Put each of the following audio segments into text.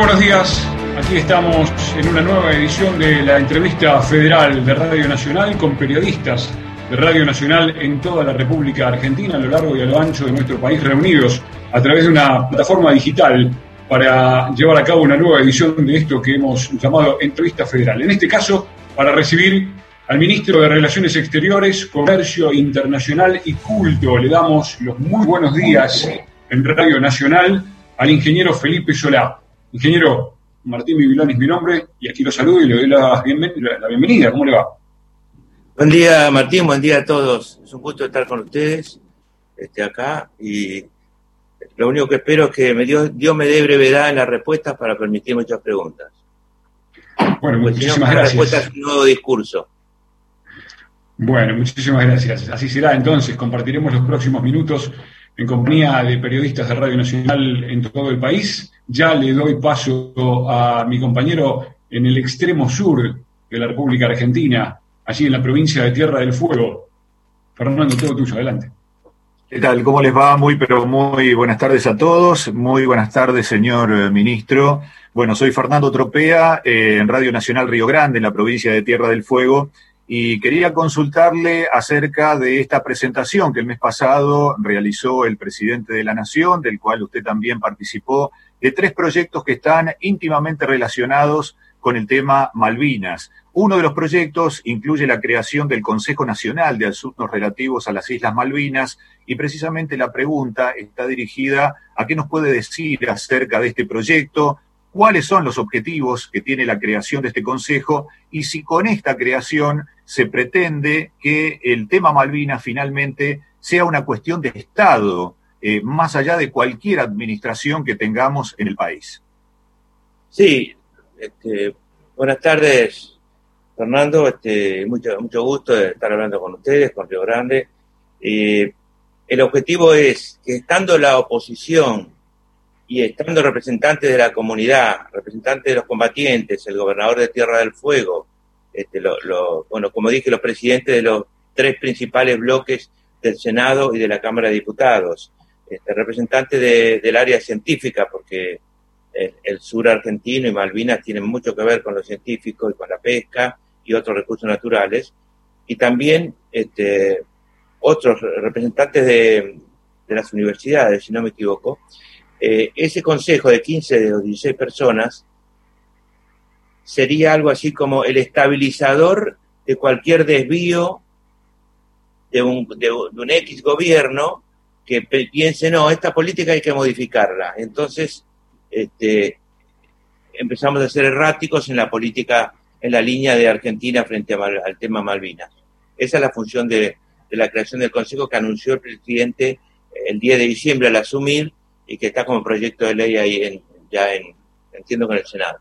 Buenos días. Aquí estamos en una nueva edición de la entrevista federal de Radio Nacional con periodistas de Radio Nacional en toda la República Argentina, a lo largo y a lo ancho de nuestro país, reunidos a través de una plataforma digital para llevar a cabo una nueva edición de esto que hemos llamado Entrevista Federal. En este caso, para recibir al ministro de Relaciones Exteriores, Comercio Internacional y Culto. Le damos los muy buenos días en Radio Nacional al ingeniero Felipe Solá. Ingeniero Martín Bibilón es mi nombre y aquí lo saludo y le doy la, bienvenida. ¿Cómo le va? Buen día, Martín. Buen día a todos. Es un gusto estar con ustedes este, acá y lo único que espero es que me Dios, me dé brevedad en las respuestas para permitir muchas preguntas. Bueno, muchísimas gracias. Respuestas un nuevo discurso. Bueno, muchísimas gracias. Así será entonces. Compartiremos los próximos minutos en compañía de periodistas de Radio Nacional en todo el país. Ya le doy paso a mi compañero en el extremo sur de la República Argentina, allí en la provincia de Tierra del Fuego. Fernando, todo tuyo, adelante. ¿Qué tal? ¿Cómo les va? Muy, pero muy buenas tardes a todos. Muy buenas tardes, señor eh, ministro. Bueno, soy Fernando Tropea, eh, en Radio Nacional Río Grande, en la provincia de Tierra del Fuego, y quería consultarle acerca de esta presentación que el mes pasado realizó el presidente de la Nación, del cual usted también participó, de tres proyectos que están íntimamente relacionados con el tema Malvinas. Uno de los proyectos incluye la creación del Consejo Nacional de Asuntos Relativos a las Islas Malvinas y precisamente la pregunta está dirigida a qué nos puede decir acerca de este proyecto, cuáles son los objetivos que tiene la creación de este Consejo y si con esta creación se pretende que el tema Malvinas finalmente sea una cuestión de Estado, eh, más allá de cualquier administración que tengamos en el país. Sí, este, buenas tardes, Fernando, este, mucho, mucho gusto de estar hablando con ustedes, con Río Grande. el objetivo es que estando la oposición y estando representantes de la comunidad, representantes de los combatientes, el gobernador de Tierra del Fuego, este, bueno, como dije, los presidentes de los tres principales bloques del Senado y de la Cámara de Diputados, este, representantes del área científica, porque el, sur argentino y Malvinas tienen mucho que ver con los científicos y con la pesca, y otros recursos naturales, y también este, otros representantes de, las universidades, si no me equivoco, eh, ese consejo de 15 de 16 personas sería algo así como el estabilizador de cualquier desvío de un, de, un X gobierno que piense, no, esta política hay que modificarla. Entonces, este, empezamos a ser erráticos en la política en la línea de Argentina frente al tema Malvinas. Esa es la función de, la creación del Consejo que anunció el presidente el 10 de diciembre al asumir y que está como proyecto de ley ahí en, ya en, entiendo, con el Senado.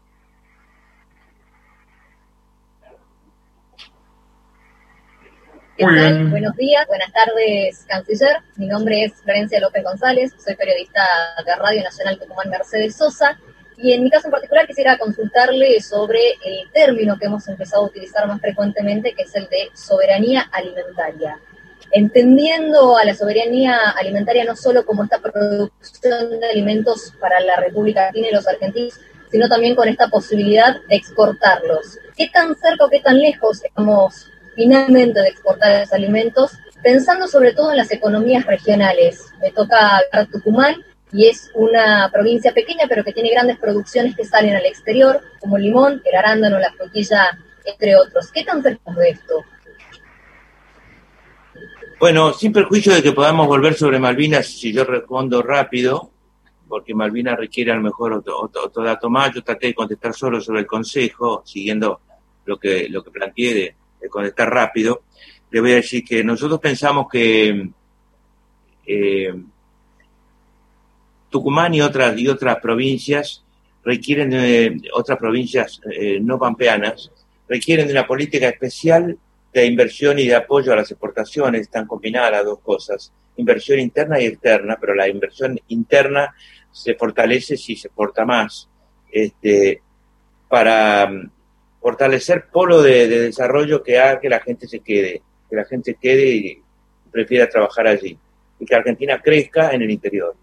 Buenos días, buenas tardes, canciller. Mi nombre es Florencia López González, soy periodista de Radio Nacional Tucumán Mercedes Sosa y en mi caso en particular quisiera consultarle sobre el término que hemos empezado a utilizar más frecuentemente, que es el de soberanía alimentaria. Entendiendo a la soberanía alimentaria no solo como esta producción de alimentos para la República Argentina y los argentinos, sino también con esta posibilidad de exportarlos. ¿Qué tan cerca o qué tan lejos estamos finalmente de exportar los alimentos? Pensando sobre todo en las economías regionales. Me toca Tucumán y es una provincia pequeña pero que tiene grandes producciones que salen al exterior, como el limón, el arándano, la frutilla, entre otros. ¿Qué tan cerca de esto? Bueno, sin perjuicio de que podamos volver sobre Malvinas, si yo respondo rápido, porque Malvinas requiere a lo mejor otro, dato más, yo traté de contestar solo sobre el Consejo, siguiendo lo que, lo que planteé de contestar rápido. Le voy a decir que nosotros pensamos que eh, Tucumán y otras, y otras provincias requieren de, otras provincias eh, no pampeanas, requieren de una política especial de inversión y de apoyo a las exportaciones, están combinadas las dos cosas, inversión interna y externa, pero la inversión interna se fortalece si se exporta más, este, para fortalecer polo de, de, desarrollo que haga que la gente se quede, que la gente quede y prefiera trabajar allí, y que Argentina crezca en el interior.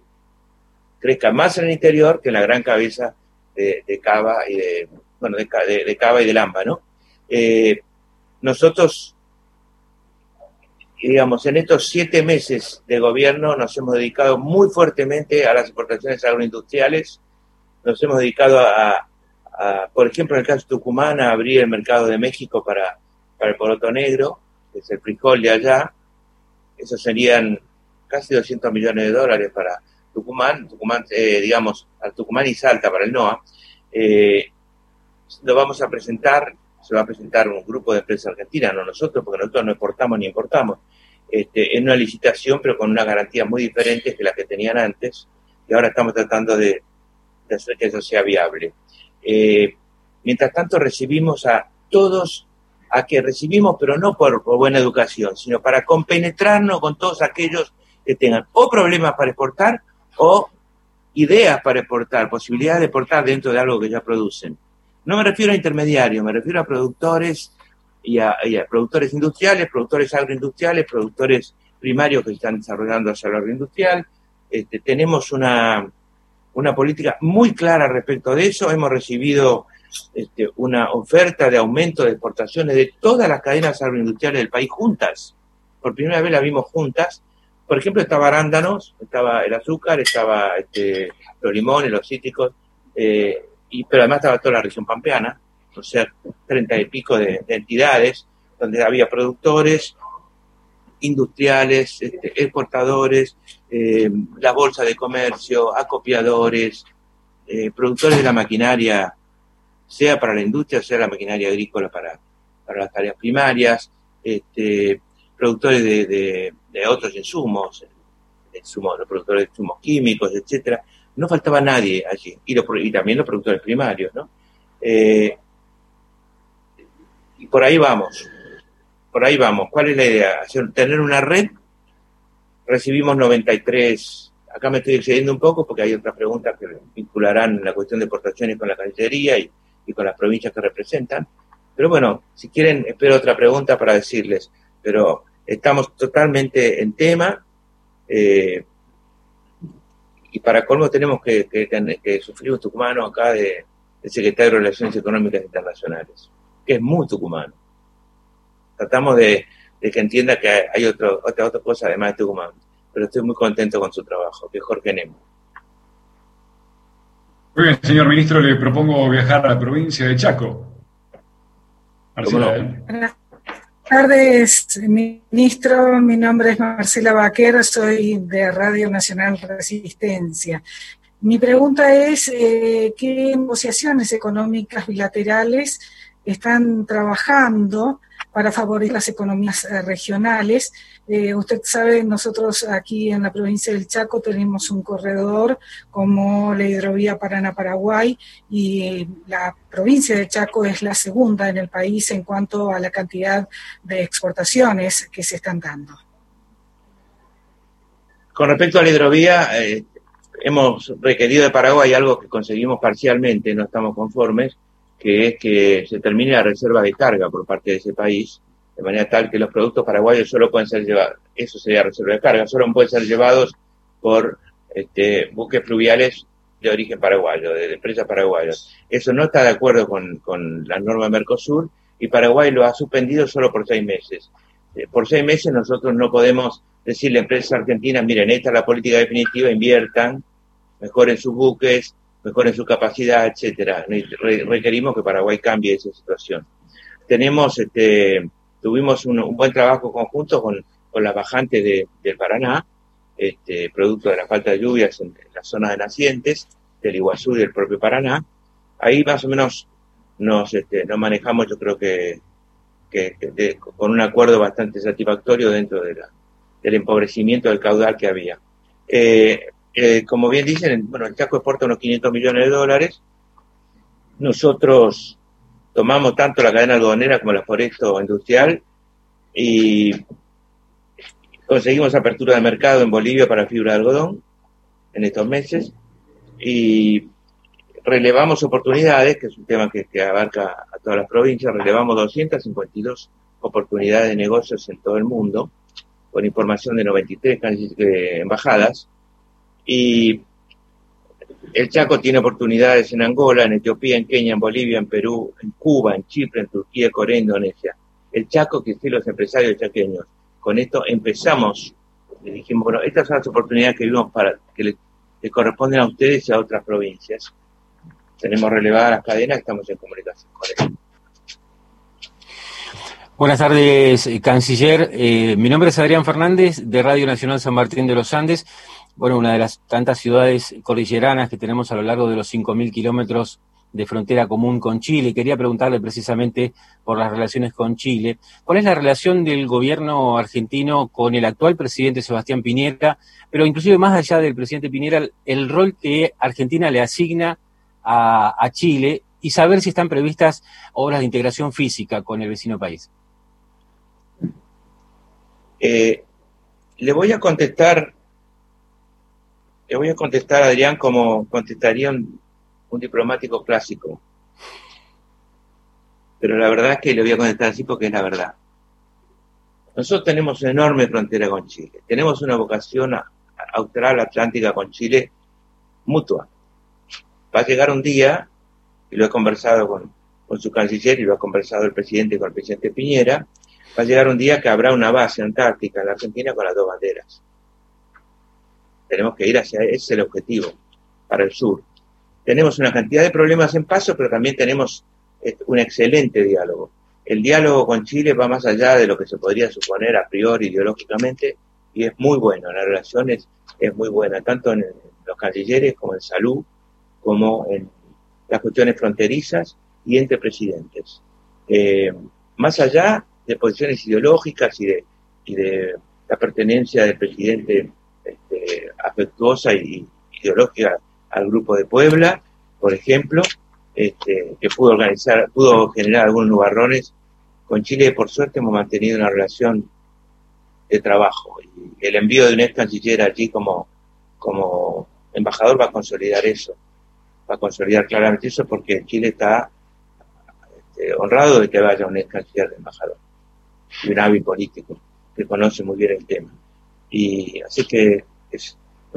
Crezca más en el interior que en la gran cabeza de, cava y de, bueno, de, de, cava y de lamba, ¿no? Eh, nosotros, digamos, en estos siete meses de gobierno nos hemos dedicado muy fuertemente a las exportaciones agroindustriales, nos hemos dedicado a, por ejemplo, en el caso de Tucumán, a abrir el mercado de México para, para el poroto negro, que es el frijol de allá, eso serían casi 200 millones de dólares para Tucumán, Tucumán eh, digamos, al Tucumán y Salta para el NOA. Eh, lo vamos a presentar, se va a presentar un grupo de empresas argentinas, no nosotros, porque nosotros no exportamos ni importamos, este, en una licitación, pero con una garantía muy diferente que la que tenían antes, y ahora estamos tratando de, hacer que eso sea viable. Eh, mientras tanto, recibimos a todos a que recibimos, pero no por, buena educación, sino para compenetrarnos con todos aquellos que tengan o problemas para exportar o ideas para exportar, posibilidades de exportar dentro de algo que ya producen. No me refiero a intermediarios, me refiero a productores y a, productores industriales, productores agroindustriales, productores primarios que están desarrollando hacia el agroindustrial. Este, tenemos una, una política muy clara respecto de eso. Hemos recibido este, una oferta de aumento de exportaciones de todas las cadenas agroindustriales del país juntas. Por primera vez la vimos juntas. Por ejemplo, estaba arándanos, estaba el azúcar, estaba este, los limones, los cítricos, eh, y, pero además estaba toda la región pampeana, o sea, treinta y pico de, entidades, donde había productores, industriales, este, exportadores, eh, la bolsa de comercio, acopiadores, eh, productores de la maquinaria sea para la industria, sea la maquinaria agrícola para, para las tareas primarias, este, productores de, otros insumos, insumos, los productores de insumos químicos, etcétera. No faltaba nadie allí, y, y también los productores primarios, ¿no? Eh, y por ahí vamos, por ahí vamos. ¿Cuál es la idea? Tener una red. Recibimos 93 acá me estoy excediendo un poco porque hay otras preguntas que vincularán la cuestión de exportaciones con la Cancillería y, con las provincias que representan. Pero bueno, si quieren, espero otra pregunta para decirles. Pero estamos totalmente en tema. Eh, y para colmo tenemos que, que, sufrir un tucumano acá de, secretario de Relaciones Económicas Internacionales, que es muy tucumano. Tratamos de, que entienda que hay otro, otra, otra cosa además de Tucumán. Pero estoy muy contento con su trabajo, que es Jorge Nemo. Muy bien, señor ministro, le propongo viajar a la provincia de Chaco. Buenas tardes, ministro. Mi nombre es Marcela Vaquero, soy de Radio Nacional Resistencia. Mi pregunta es, eh, ¿qué negociaciones económicas bilaterales están trabajando para favorecer las economías eh, regionales. Eh, usted sabe, nosotros aquí en la provincia del Chaco tenemos un corredor como la hidrovía Paraná-Paraguay y la provincia de Chaco es la segunda en el país en cuanto a la cantidad de exportaciones que se están dando. Con respecto a la hidrovía, eh, hemos requerido de Paraguay algo que conseguimos parcialmente, no estamos conformes, que es que se termine la reserva de carga por parte de ese país, de manera tal que los productos paraguayos solo pueden ser llevados, eso sería reserva de carga, solo pueden ser llevados por este, buques fluviales de origen paraguayo, de, empresas paraguayas. Eso no está de acuerdo con, con la norma Mercosur y Paraguay lo ha suspendido solo por seis meses. Eh, por seis meses nosotros no podemos decirle a empresas argentinas, miren, esta es la política definitiva, inviertan, mejoren sus buques, mejoren su capacidad, etcétera. requerimos que Paraguay cambie esa situación. Tenemos, este, tuvimos un, buen trabajo conjunto con, las bajantes de, del Paraná, este, producto de la falta de lluvias en, la zona de nacientes, del Iguazú y del propio Paraná. Ahí más o menos nos, este, manejamos, yo creo que, con un acuerdo bastante satisfactorio dentro del empobrecimiento del caudal que había. Eh, eh, como bien dicen, bueno, el Chaco exporta unos 500 millones de dólares. Nosotros tomamos tanto la cadena algodonera como la foresto industrial y conseguimos apertura de mercado en Bolivia para fibra de algodón en estos meses y relevamos oportunidades, que es un tema que, abarca a todas las provincias, relevamos 252 oportunidades de negocios en todo el mundo, con información de 93 eh, embajadas, y El Chaco tiene oportunidades en Angola, en Etiopía, en Kenia, en Bolivia, en Perú, en Cuba, en Chipre, en Turquía, Corea, Indonesia. El Chaco que sí los empresarios chaqueños. Con esto empezamos y dijimos, bueno, estas son las oportunidades que vimos para que le, corresponden a ustedes y a otras provincias. Tenemos relevadas las cadenas, estamos en comunicación con ellos. Buenas tardes, canciller. Eh, mi nombre es Adrián Fernández, de Radio Nacional San Martín de los Andes. Bueno, una de las tantas ciudades cordilleranas que tenemos a lo largo de los 5.000 kilómetros de frontera común con Chile. Quería preguntarle precisamente por las relaciones con Chile. ¿Cuál es la relación del gobierno argentino con el actual presidente Sebastián Piñera? Pero inclusive más allá del presidente Piñera, el rol que Argentina le asigna a, Chile y saber si están previstas obras de integración física con el vecino país. Eh, le voy a contestar, le voy a contestar a Adrián como contestaría un, diplomático clásico. Pero la verdad es que le voy a contestar así porque es la verdad. Nosotros tenemos una enorme frontera con Chile. Tenemos una vocación austral atlántica con Chile mutua. Va a llegar un día, y lo he conversado con, con su canciller y lo ha conversado el presidente con el presidente Piñera, va a llegar un día que habrá una base antártica en la Argentina con las dos banderas. Tenemos que ir hacia ese es el objetivo, para el sur. Tenemos una cantidad de problemas en paso, pero también tenemos eh, un excelente diálogo. El diálogo con Chile va más allá de lo que se podría suponer a priori ideológicamente y es muy bueno, la relación es, muy buena, tanto en, los cancilleres como en salud, como en las cuestiones fronterizas y entre presidentes. Eh, más allá de posiciones ideológicas y de, la pertenencia del presidente este, afectuosa y ideológica al grupo de Puebla, por ejemplo, este, que pudo organizar, pudo generar algunos nubarrones. Con Chile, por suerte, hemos mantenido una relación de trabajo. El envío de un ex canciller allí como, como embajador va a consolidar eso, va a consolidar claramente eso porque Chile está este, honrado de que vaya un ex canciller de embajador y un hábil político que conoce muy bien el tema. Y así que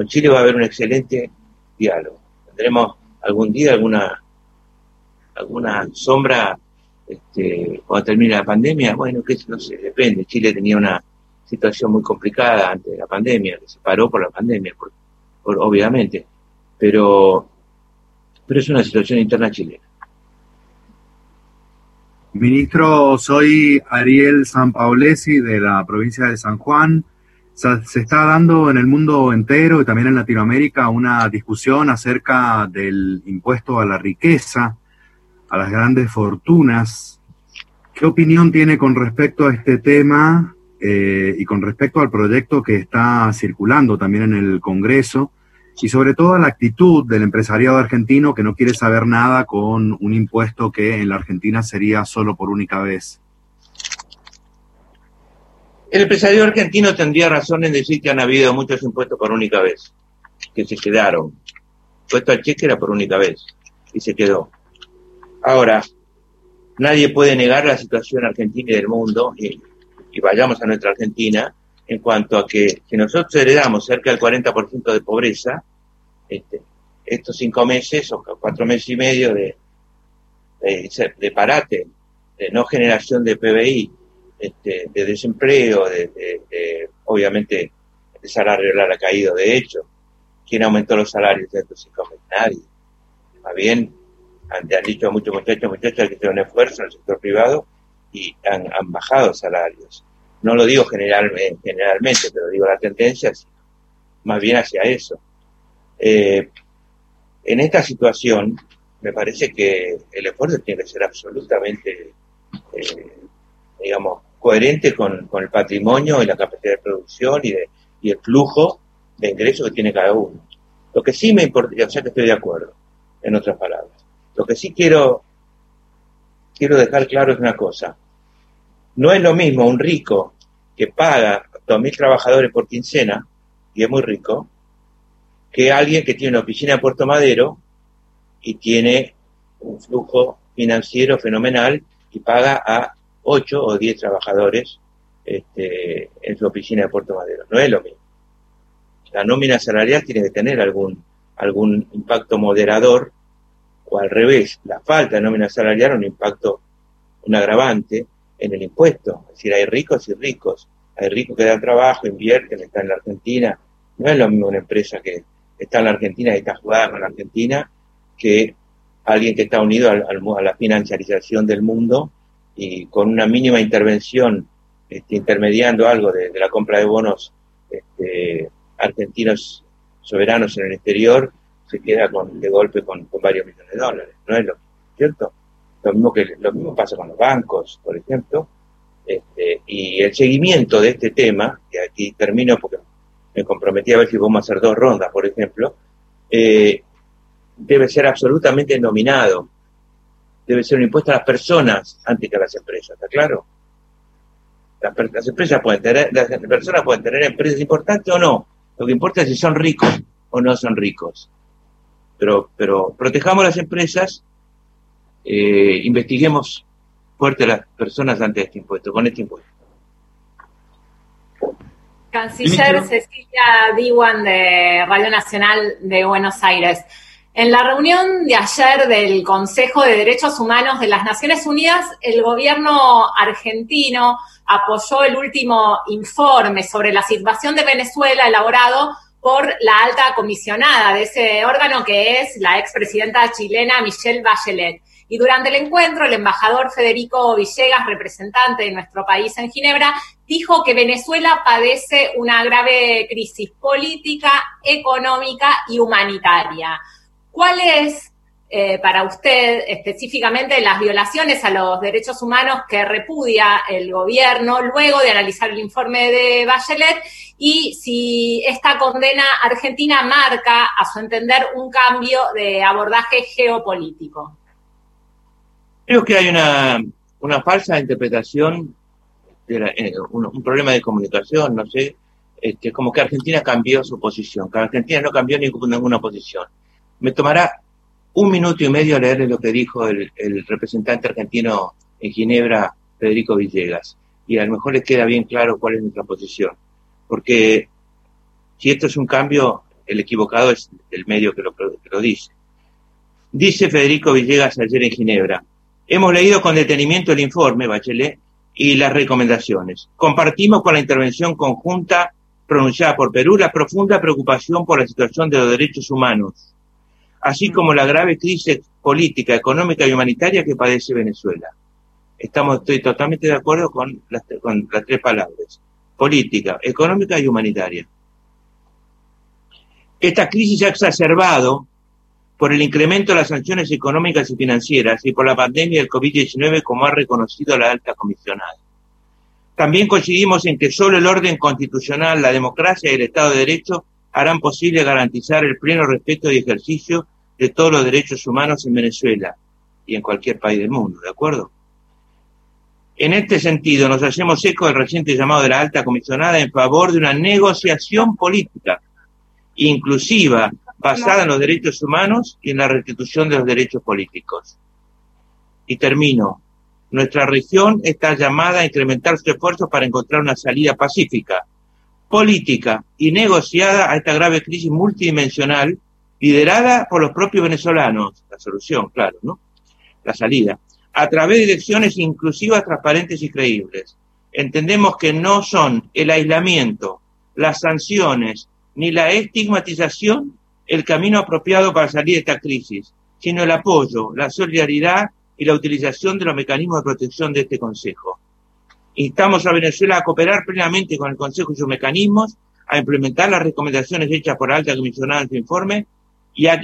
con Chile va a haber un excelente diálogo. Tendremos algún día alguna alguna sombra este, cuando termine la pandemia. Bueno, que no sé, depende. Chile tenía una situación muy complicada antes de la pandemia, que se paró por la pandemia, por, obviamente, pero, pero es una situación interna chilena. Ministro, soy Ariel Sanpaolesi de la provincia de San Juan. Se está dando en el mundo entero y también en Latinoamérica una discusión acerca del impuesto a la riqueza, a las grandes fortunas. ¿Qué opinión tiene con respecto a este tema eh, y con respecto al proyecto que está circulando también en el Congreso? y sobre todo la actitud del empresariado argentino que no quiere saber nada con un impuesto que en la Argentina sería solo por única vez. El empresario argentino tendría razón en decir que han habido muchos impuestos por única vez, que se quedaron. Puesto al cheque era por única vez y se quedó. Ahora, nadie puede negar la situación argentina y del mundo, y, vayamos a nuestra Argentina, en cuanto a que si nosotros heredamos cerca del 40% de pobreza, este, estos cinco meses o cuatro meses y medio de, de, parate, de no generación de PBI, este, de desempleo, de, obviamente el salario ha caído de hecho. ¿Quién aumentó los salarios de estos cinco meses? Nadie. Más bien, han, dicho a muchos muchachos, muchachas que tienen esfuerzo en el sector privado y han, han bajado salarios. No lo digo generalmente, generalmente, pero digo la tendencia es más bien hacia eso. Eh, en esta situación, me parece que el esfuerzo tiene que ser absolutamente, eh, digamos, coherente con, el patrimonio y la capacidad de producción y, de, y el flujo de ingresos que tiene cada uno. Lo que sí me importa, o sea que estoy de acuerdo, en otras palabras. Lo que sí quiero, quiero dejar claro es una cosa. No es lo mismo un rico que paga a mil trabajadores por quincena, y es muy rico, que alguien que tiene una oficina en Puerto Madero y tiene un flujo financiero fenomenal y paga a 8 o 10 trabajadores este, en su oficina de Puerto Madero. No es lo mismo. La nómina salarial tiene que tener algún, algún impacto moderador, o al revés, la falta de nómina salarial un impacto, un agravante en el impuesto. Es decir, hay ricos y ricos. Hay ricos que dan trabajo, invierten, están en la Argentina. No es lo mismo una empresa que está en la Argentina y está jugada con la Argentina que alguien que está unido a la financiarización del mundo y con una mínima intervención este, intermediando algo de, la compra de bonos este, argentinos soberanos en el exterior, se queda con, de golpe con, varios millones de dólares. ¿No es lo cierto? Lo mismo, que, lo mismo pasa con los bancos, por ejemplo. Este, y el seguimiento de este tema, que aquí termino porque me comprometí a ver si vamos a hacer dos rondas, por ejemplo, eh, debe ser absolutamente nominado. Debe ser un impuesto a las personas antes que a las empresas, ¿está claro? Las, empresas pueden tener, las personas pueden tener empresas importantes o no. Lo que importa es si son ricos o no son ricos. Pero, pero protejamos las empresas, eh, investiguemos fuerte a las personas ante este impuesto, con este impuesto. Canciller Cecilia Diwan de Radio Nacional de Buenos Aires. En la reunión de ayer del Consejo de Derechos Humanos de las Naciones Unidas, el gobierno argentino apoyó el último informe sobre la situación de Venezuela elaborado por la alta comisionada de ese órgano que es la expresidenta chilena Michelle Bachelet. Y durante el encuentro, el embajador Federico Villegas, representante de nuestro país en Ginebra, dijo que Venezuela padece una grave crisis política, económica y humanitaria. ¿Cuáles eh, para usted específicamente las violaciones a los derechos humanos que repudia el gobierno luego de analizar el informe de Bachelet y si esta condena argentina marca, a su entender, un cambio de abordaje geopolítico. Creo que hay una, falsa interpretación, de eh, un, problema de comunicación, no sé, este, como que Argentina cambió su posición, que Argentina no cambió ninguna, ninguna posición. Me tomará un minuto y medio leerle lo que dijo el, representante argentino en Ginebra, Federico Villegas, y a lo mejor les queda bien claro cuál es nuestra posición. Porque si esto es un cambio, el equivocado es el medio que lo, que lo dice. Dice Federico Villegas ayer en Ginebra, hemos leído con detenimiento el informe, Bachelet, y las recomendaciones. Compartimos con la intervención conjunta pronunciada por Perú la profunda preocupación por la situación de los derechos humanos así como la grave crisis política, económica y humanitaria que padece Venezuela. Estamos, estoy totalmente de acuerdo con las, con las tres palabras, política, económica y humanitaria. Esta crisis se ha exacerbado por el incremento de las sanciones económicas y financieras y por la pandemia del COVID-19, como ha reconocido la alta comisionada. También coincidimos en que solo el orden constitucional, la democracia y el Estado de Derecho harán posible garantizar el pleno respeto y ejercicio de todos los derechos humanos en Venezuela y en cualquier país del mundo, ¿de acuerdo? En este sentido, nos hacemos eco del reciente llamado de la alta comisionada en favor de una negociación política inclusiva, basada en los derechos humanos y en la restitución de los derechos políticos. Y termino. Nuestra región está llamada a incrementar sus esfuerzos para encontrar una salida pacífica política y negociada a esta grave crisis multidimensional liderada por los propios venezolanos, la solución, claro, ¿no? La salida, a través de elecciones inclusivas, transparentes y creíbles. Entendemos que no son el aislamiento, las sanciones ni la estigmatización el camino apropiado para salir de esta crisis, sino el apoyo, la solidaridad y la utilización de los mecanismos de protección de este Consejo. Instamos a Venezuela a cooperar plenamente con el Consejo y sus mecanismos, a implementar las recomendaciones hechas por alta comisionada en su informe y a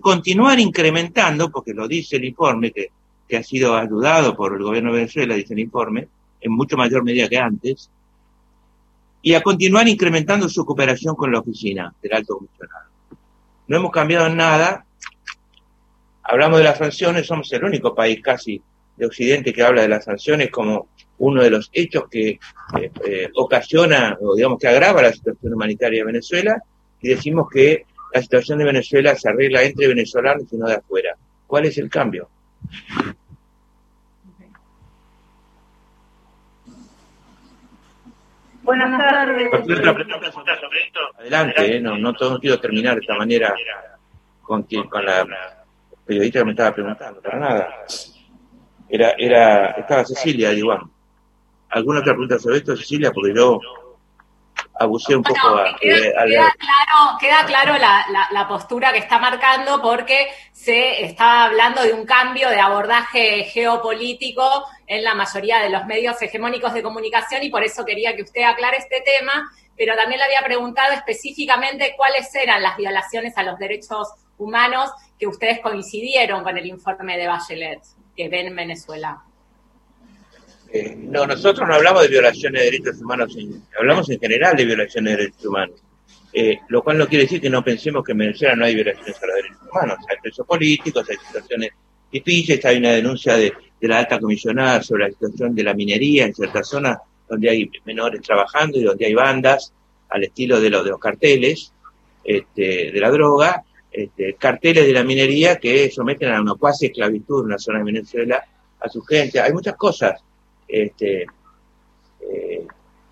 continuar incrementando, porque lo dice el informe, que, que ha sido ayudado por el gobierno de Venezuela, dice el informe, en mucho mayor medida que antes, y a continuar incrementando su cooperación con la oficina del alto comisionado. No hemos cambiado en nada. Hablamos de las sanciones, somos el único país casi de Occidente que habla de las sanciones como uno de los hechos que eh, eh, ocasiona o digamos que agrava la situación humanitaria de Venezuela y decimos que la situación de Venezuela se arregla entre venezolanos y no de afuera. ¿Cuál es el cambio? Buenas tardes. Adelante, eh, no, no, quiero terminar de esta manera con quien, con la periodista que me estaba preguntando, para nada. Era, era, estaba Cecilia, igual. ¿Alguna otra pregunta sobre esto, Cecilia? Porque yo abusé un poco a, queda, eh, claro, queda claro la, postura que está marcando porque se está hablando de un cambio de abordaje geopolítico en la mayoría de los medios hegemónicos de comunicación y por eso quería que usted aclare este tema, pero también le había preguntado específicamente cuáles eran las violaciones a los derechos humanos que ustedes coincidieron con el informe de Bachelet que ven en Venezuela. Eh, no, nosotros no hablamos de violaciones de derechos humanos, hablamos en general de violaciones de derechos humanos. Eh, lo cual no quiere decir que no pensemos que en Venezuela no hay violaciones a los derechos humanos. Hay presos políticos, hay situaciones difíciles, hay una denuncia de, la alta comisionada sobre la situación de la minería en ciertas zonas donde hay menores trabajando y donde hay bandas al estilo de, los de los carteles este, de la droga, este, carteles de la minería que someten a una cuasi esclavitud en una zona de Venezuela a su gente. Hay muchas cosas este, eh,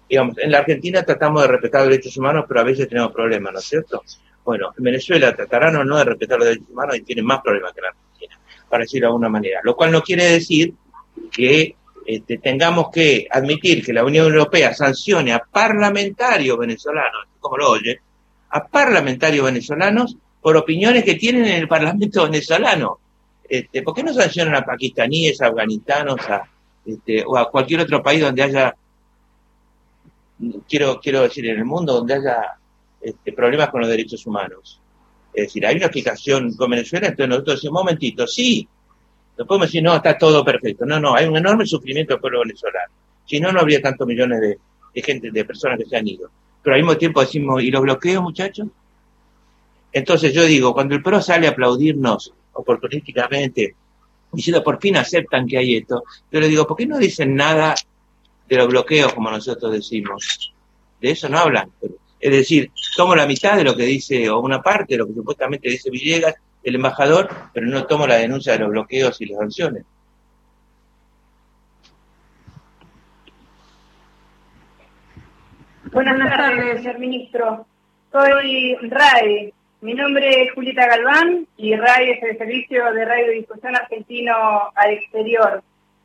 digamos, en la Argentina tratamos de respetar los derechos humanos, pero a veces tenemos problemas, ¿no es cierto? Bueno, en Venezuela tratarán o no de respetar los derechos humanos y tienen más problemas que en Argentina, para decirlo de alguna manera. Lo cual no quiere decir que este, tengamos que admitir que la Unión Europea sancione a parlamentarios venezolanos, como lo oye, a parlamentarios venezolanos por opiniones que tienen en el Parlamento venezolano. Este, ¿Por qué no sancionan a pakistaníes, a afganistanos, a, este, o a cualquier otro país donde haya, quiero, quiero decir, en el mundo donde haya este, problemas con los derechos humanos. Es decir, hay una explicación con Venezuela, entonces nosotros decimos, momentito, sí, no podemos decir, no, está todo perfecto. No, no, hay un enorme sufrimiento del pueblo venezolano. Si no, no habría tantos millones de, de gente, de personas que se han ido. Pero al mismo tiempo decimos, ¿y los bloqueos, muchachos? Entonces yo digo, cuando el PRO sale a aplaudirnos oportunísticamente diciendo por fin aceptan que hay esto. Yo le digo, ¿por qué no dicen nada de los bloqueos como nosotros decimos? De eso no hablan. Es decir, tomo la mitad de lo que dice, o una parte de lo que supuestamente dice Villegas, el embajador, pero no tomo la denuncia de los bloqueos y las sanciones. Buenas tardes, señor ministro. Soy RAE, mi nombre es Julieta Galván y RAI es el servicio de radiodifusión argentino al exterior.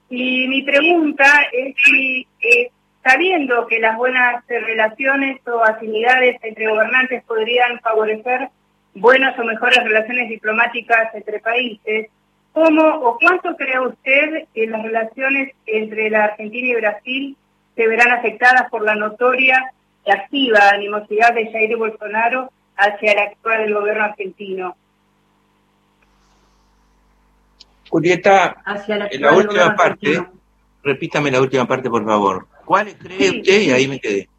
Y mi pregunta es si, eh, sabiendo que las buenas relaciones o afinidades entre gobernantes podrían favorecer buenas o mejores relaciones diplomáticas entre países, ¿cómo o cuánto cree usted que las relaciones entre la Argentina y Brasil se verán afectadas por la notoria y activa animosidad de Jair Bolsonaro hacia el actual del gobierno argentino. Julieta, en la última parte, repítame la última parte, por favor. ¿Cuál cree usted? Y ahí me quedé.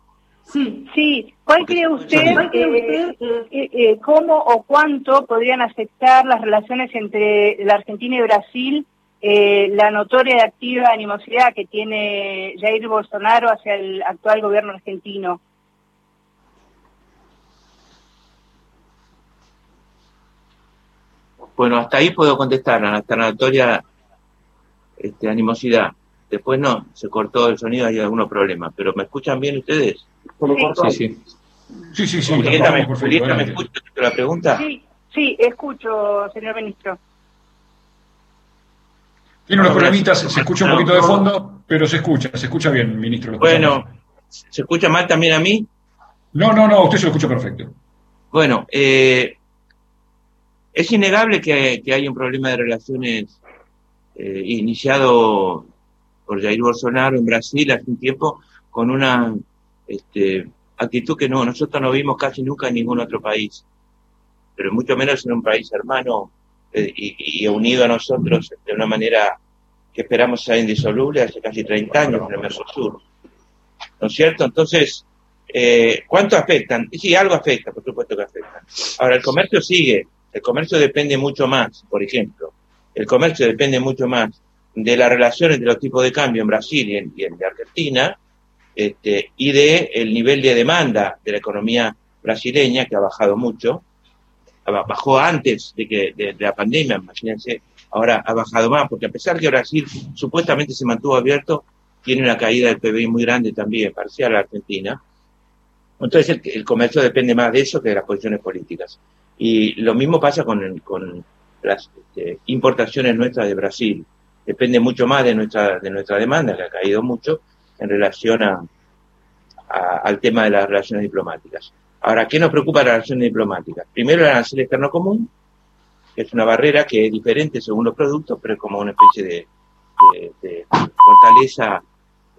Sí, sí. ¿Cuál cree usted, eh, eh, eh, cómo o cuánto podrían afectar las relaciones entre la Argentina y Brasil la notoria y activa animosidad que tiene Jair Bolsonaro hacia el actual gobierno argentino? Bueno, hasta ahí puedo contestar, hasta la notoria este, animosidad. Después no, se cortó el sonido, hay algunos problemas. ¿Pero me escuchan bien ustedes? Sí, sí. Sí, sí, sí. ¿me, ¿me escucha la pregunta? Sí, sí, escucho, señor ministro. Tiene unos problemitas, se escucha un poquito de fondo, pero se escucha, se escucha bien, ministro. Bueno, ¿se escucha mal también a mí? No, no, no, usted se lo escucha perfecto. Bueno, eh, es innegable que, hay un problema de relaciones eh, iniciado por Jair Bolsonaro en Brasil hace un tiempo con una este, actitud que no nosotros no vimos casi nunca en ningún otro país, pero mucho menos en un país hermano eh, y, unido a nosotros de una manera que esperamos sea indisoluble hace casi 30 años en el Mercosur. ¿No es cierto? Entonces, eh, ¿cuánto afectan? Sí, algo afecta, por supuesto que afecta. Ahora, el comercio sigue, el comercio depende mucho más, por ejemplo, el comercio depende mucho más de las relaciones de los tipos de cambio en Brasil y en, Argentina, este, y de el nivel de demanda de la economía brasileña, que ha bajado mucho, bajó antes de que de, la pandemia, imagínense, ahora ha bajado más, porque a pesar que Brasil supuestamente se mantuvo abierto, tiene una caída del PBI muy grande también, parcial a Argentina. Entonces el, el, comercio depende más de eso que de las posiciones políticas. Y lo mismo pasa con, con las este, importaciones nuestras de Brasil. Depende mucho más de nuestra, de nuestra demanda, que ha caído mucho, en relación a, al tema de las relaciones diplomáticas. Ahora, ¿qué nos preocupa de las relaciones diplomáticas? Primero, el arancel externo común, que es una barrera que es diferente según los productos, pero es como una especie de, de, fortaleza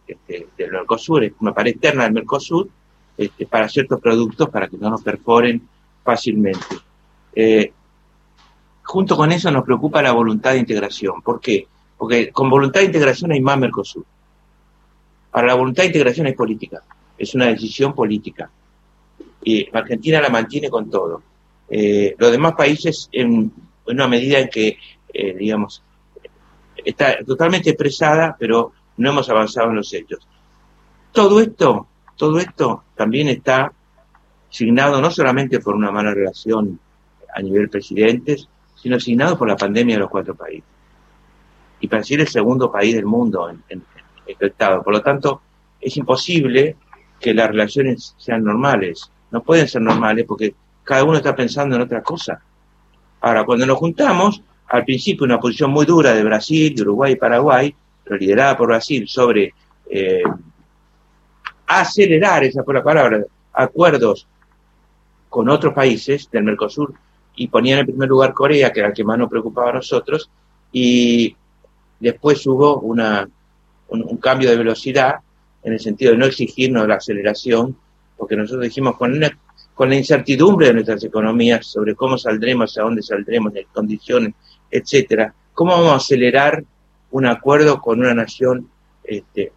este, del Mercosur, es una pared externa del Mercosur este, para ciertos productos para que no nos perforen fácilmente. Eh, junto con eso nos preocupa la voluntad de integración. ¿Por qué? Porque con voluntad de integración hay más Mercosur. Para la voluntad de integración es política, es una decisión política. Y Argentina la mantiene con todo. Eh, los demás países, en, una medida en que, eh, digamos, está totalmente expresada, pero no hemos avanzado en los hechos. Todo esto, todo esto también está signado no solamente por una mala relación a nivel presidentes, sino signado por la pandemia de los cuatro países. Y Brasil es el segundo país del mundo en, Por lo tanto, es imposible que las relaciones sean normales. No pueden ser normales porque cada uno está pensando en otra cosa. Ahora, cuando nos juntamos, al principio una posición muy dura de Brasil, de Uruguay y Paraguay, pero liderada por Brasil, sobre eh, acelerar, esa fue la palabra, acuerdos con otros países del Mercosur y ponían en primer lugar Corea, que era el que más nos preocupaba a nosotros, y después hubo una, un, cambio de velocidad en el sentido de no exigirnos la aceleración, porque nosotros dijimos con, con la incertidumbre de nuestras economías sobre cómo saldremos, a dónde saldremos, en condiciones, etcétera, cómo vamos a acelerar un acuerdo con una nación, este,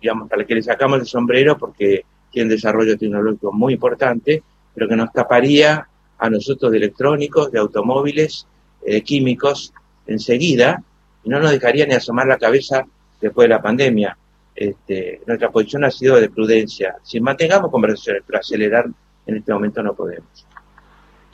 digamos, a la que le sacamos el sombrero porque tiene un desarrollo tecnológico muy importante, pero que nos taparía a nosotros de electrónicos, de automóviles, de eh, químicos, enseguida, y no nos dejaría ni asomar la cabeza después de la pandemia. Este, nuestra posición ha sido de prudencia. Si mantengamos conversaciones, pero acelerar en este momento no podemos.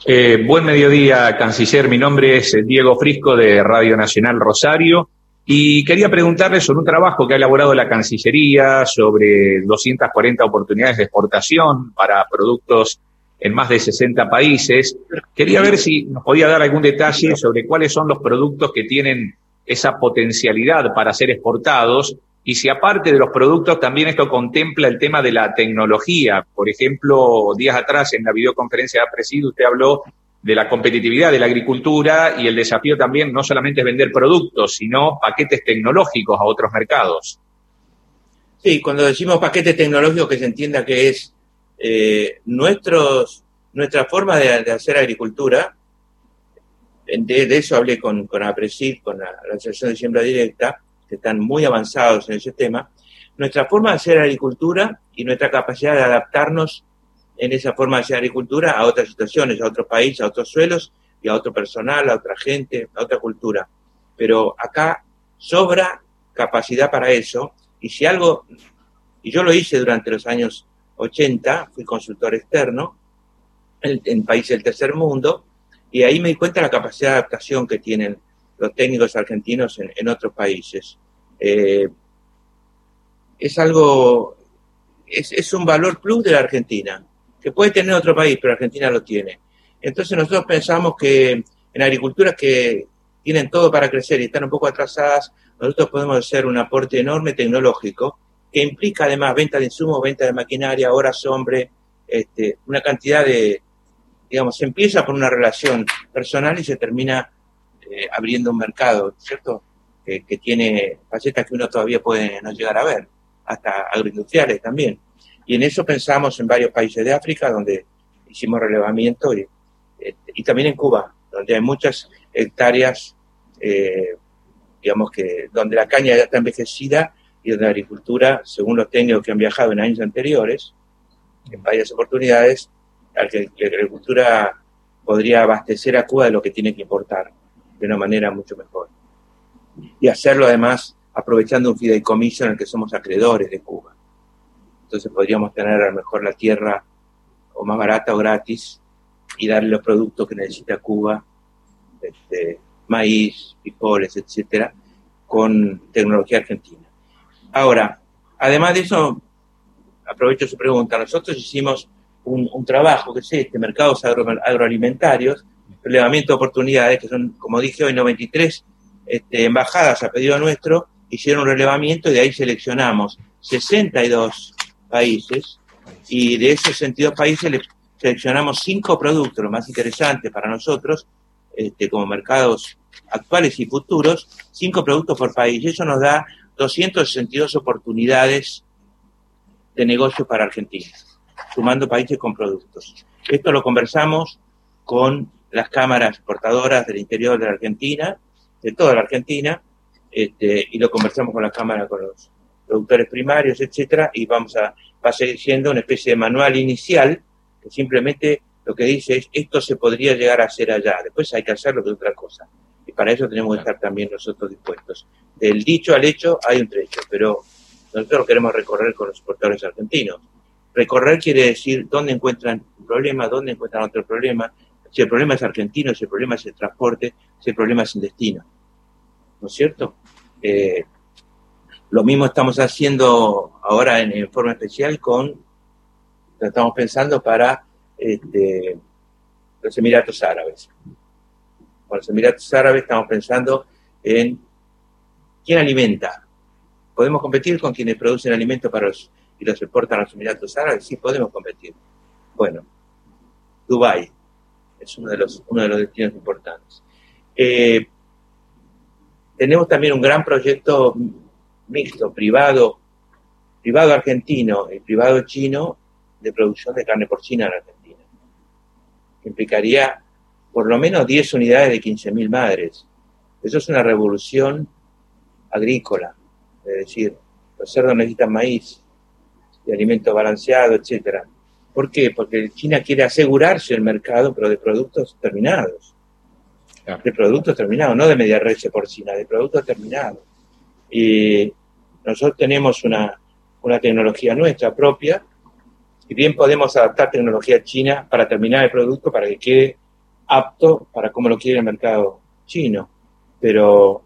Eh, buen mediodía, canciller. Mi nombre es Diego Frisco de Radio Nacional Rosario. Y quería preguntarle sobre un trabajo que ha elaborado la Cancillería sobre 240 oportunidades de exportación para productos en más de 60 países. Quería ver si nos podía dar algún detalle sobre cuáles son los productos que tienen esa potencialidad para ser exportados y si aparte de los productos también esto contempla el tema de la tecnología. Por ejemplo, días atrás en la videoconferencia de Presidio usted habló de la competitividad de la agricultura y el desafío también no solamente es vender productos, sino paquetes tecnológicos a otros mercados. Sí, cuando decimos paquetes tecnológicos que se entienda que es eh, nuestros, nuestra forma de, hacer agricultura, de, eso hablé con, con APRESID, con la, Asociación de Siembra Directa, que están muy avanzados en ese tema, nuestra forma de hacer agricultura y nuestra capacidad de adaptarnos en esa forma de hacer agricultura a otras situaciones, a otros países, a otros suelos y a otro personal, a otra gente, a otra cultura. Pero acá sobra capacidad para eso y si algo, y yo lo hice durante los años 80, fui consultor externo en, países del tercer mundo, y ahí me di cuenta de la capacidad de adaptación que tienen los técnicos argentinos en, otros países. Eh, es algo, es, es, un valor plus de la Argentina, que puede tener otro país, pero Argentina lo tiene. Entonces nosotros pensamos que en agriculturas que tienen todo para crecer y están un poco atrasadas, nosotros podemos hacer un aporte enorme tecnológico que implica además venta de insumos, venta de maquinaria, horas hombre, este, una cantidad de, digamos, se empieza por una relación personal y se termina eh, abriendo un mercado, ¿cierto? que tiene facetas que uno todavía puede no llegar a ver, hasta agroindustriales también. Y en eso pensamos en varios países de África donde hicimos relevamiento y, este, y también en Cuba, donde hay muchas hectáreas, eh, digamos que donde la caña ya está envejecida y donde la agricultura, según los técnicos que han viajado en años anteriores, en varias oportunidades, la agricultura podría abastecer a Cuba de lo que tiene que importar de una manera mucho mejor. Y hacerlo además aprovechando un fideicomiso en el que somos acreedores de Cuba. Entonces podríamos tener a lo mejor la tierra o más barata o gratis y darle los productos que necesita Cuba, este, maíz, frijoles, etcétera, con tecnología argentina. Ahora, además de eso, aprovecho su pregunta, nosotros hicimos un, trabajo que es este, mercados agroalimentarios, relevamiento de oportunidades, que son, como dije hoy, 93 este, embajadas a pedido nuestro, hicieron un relevamiento y de ahí seleccionamos 62 países y de esos 62 países seleccionamos cinco productos, los más interesantes para nosotros, este, como mercados actuales y futuros, cinco productos por país. Y eso nos da 262 oportunidades de negocio para Argentina, sumando países con productos. Esto lo conversamos con las cámaras portadoras del interior de la Argentina, de toda la Argentina, este, y lo conversamos con la cámara, con los productores primarios, etcétera, y vamos a, va a seguir siendo una especie de manual inicial que simplemente lo que dice es esto se podría llegar a hacer allá, después hay que hacerlo de otra cosa. Para eso tenemos que estar también nosotros dispuestos. Del dicho al hecho hay un trecho, pero nosotros queremos recorrer con los exportadores argentinos. Recorrer quiere decir dónde encuentran un problema, dónde encuentran otro problema. Si el problema es argentino, si el problema es el transporte, si el problema es el destino. ¿No es cierto? Eh, lo mismo estamos haciendo ahora en, forma especial con, estamos pensando para este, los Emiratos Árabes. Con los Emiratos Árabes estamos pensando en quién alimenta ¿Podemos competir con quienes producen alimentos para los, y los exportan a los Emiratos Árabes? Sí, podemos competir. Bueno, Dubái es uno de los, uno de los destinos importantes. Eh, tenemos también un gran proyecto mixto, privado, privado argentino y privado chino de producción de carne porcina en Argentina. Implicaría por lo menos 10 unidades de 15.000 madres. Eso es una revolución agrícola es decir, los cerdos necesitan maíz y alimento balanceado, etcétera. ¿Por qué? Porque China quiere asegurarse el mercado, pero de productos terminados. De productos terminados, no de media red porcina, de productos terminados. Y nosotros tenemos una, una tecnología nuestra propia, y bien podemos adaptar tecnología china para terminar el producto para que quede apto para como lo quiere el mercado chino. Pero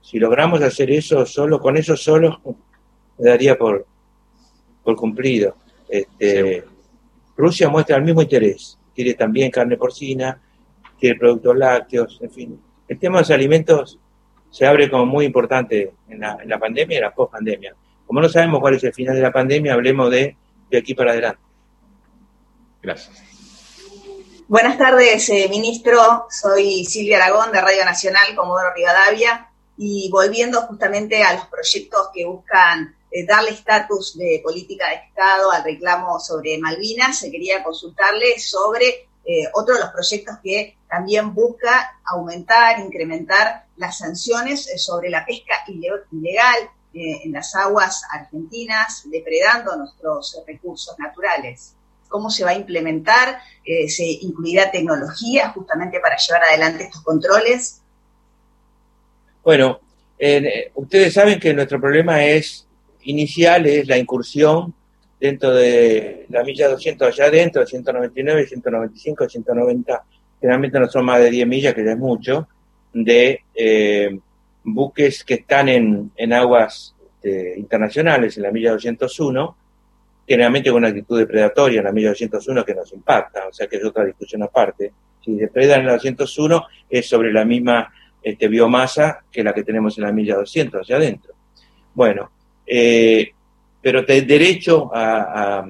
si logramos hacer eso solo, con eso solo, me daría por, por cumplido. Este, Rusia muestra el mismo interés, quiere también carne porcina, quiere productos lácteos, en fin. El tema de los alimentos se abre como muy importante en la, en la pandemia y en la post-pandemia. Como no sabemos cuál es el final de la pandemia, hablemos de, de aquí para adelante. Gracias. Buenas tardes, eh, ministro. Soy Silvia Aragón de Radio Nacional, Comodoro Rivadavia y volviendo justamente a los proyectos que buscan eh, darle estatus de política de Estado al reclamo sobre Malvinas, se quería consultarle sobre eh, otro de los proyectos que también busca aumentar, incrementar las sanciones eh, sobre la pesca ilegal en las aguas argentinas, depredando nuestros recursos naturales. ¿Cómo se va a implementar? ¿Se incluirá tecnología justamente para llevar adelante estos controles? Bueno, eh, ustedes saben que nuestro problema es inicial, es la incursión dentro de la milla 200 allá adentro, 199, 195, 190, generalmente no son más de 10 millas, que ya es mucho, de eh, buques que están en, aguas este, internacionales, en la milla 201, generalmente con una actitud depredatoria en la milla 201 que nos impacta, o sea que es otra discusión aparte. Si depredan en la 201 es sobre la misma este, biomasa que la que tenemos en la milla 200 allá adentro. Bueno, eh, pero de derecho a,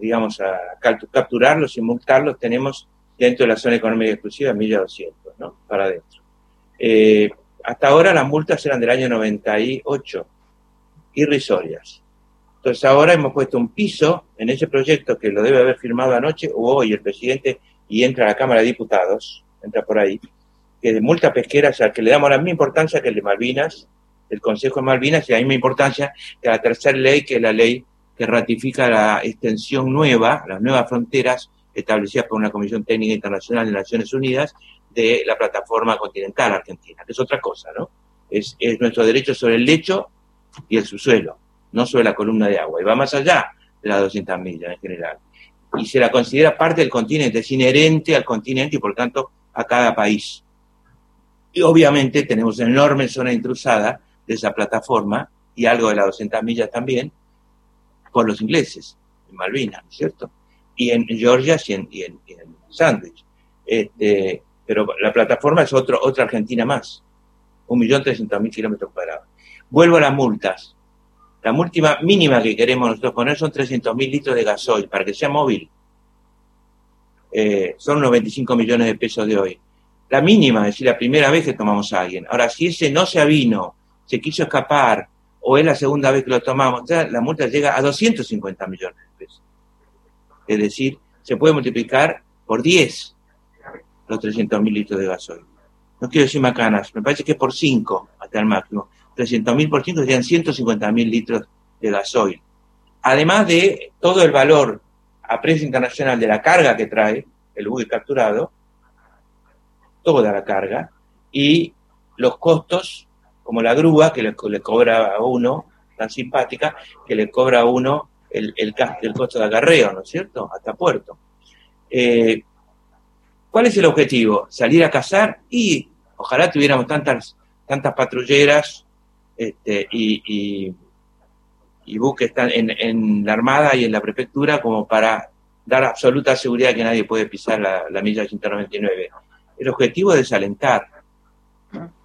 digamos, a capturarlos y multarlos tenemos dentro de la zona económica exclusiva milla 200, ¿no? Para adentro. Eh, hasta ahora las multas eran del año 98, irrisorias. Entonces ahora hemos puesto un piso en ese proyecto que lo debe haber firmado anoche o hoy el presidente y entra a la Cámara de Diputados, entra por ahí, que de multa pesquera, o sea, que le damos la misma importancia que el de Malvinas, el Consejo de Malvinas, y la misma importancia que la tercera ley, que es la ley que ratifica la extensión nueva, las nuevas fronteras establecidas por una Comisión Técnica Internacional de Naciones Unidas de la plataforma continental argentina, que es otra cosa, ¿no? Es, es nuestro derecho sobre el lecho y el subsuelo, no sobre la columna de agua, y va más allá de las 200 millas en general. Y se la considera parte del continente, es inherente al continente y por tanto a cada país. Y obviamente tenemos una enorme zona intrusada de esa plataforma y algo de las 200 millas también por los ingleses, en Malvinas, ¿no es cierto? Y en Georgia y en, Sandwich. Este, pero la plataforma es otra Argentina más, 1.300.000 kilómetros cuadrados. Vuelvo a las multas. La última mínima que queremos nosotros poner son 300.000 litros de gasoil para que sea móvil. Eh, son unos 25 millones de pesos de hoy. La mínima, es decir, la primera vez que tomamos a alguien. Ahora, si ese no se avino, se quiso escapar, o es la segunda vez que lo tomamos, la multa llega a 250 millones de pesos. Es decir, se puede multiplicar por 10 los 300 mil litros de gasoil. No quiero decir macanas, me parece que es por 5 hasta el máximo. 300 mil por 5 serían 150 mil litros de gasoil. Además de todo el valor a precio internacional de la carga que trae el buque capturado, toda la carga, y los costos como la grúa que le, cobra a uno, tan simpática, que le cobra a uno el, el, el costo de acarreo, ¿no es cierto?, hasta puerto. Eh, ¿Cuál es el objetivo? Salir a cazar y ojalá tuviéramos tantas, tantas patrulleras este, y, y, buques en, en, la Armada y en la Prefectura como para dar absoluta seguridad que nadie puede pisar la, la milla 199. El objetivo es desalentar,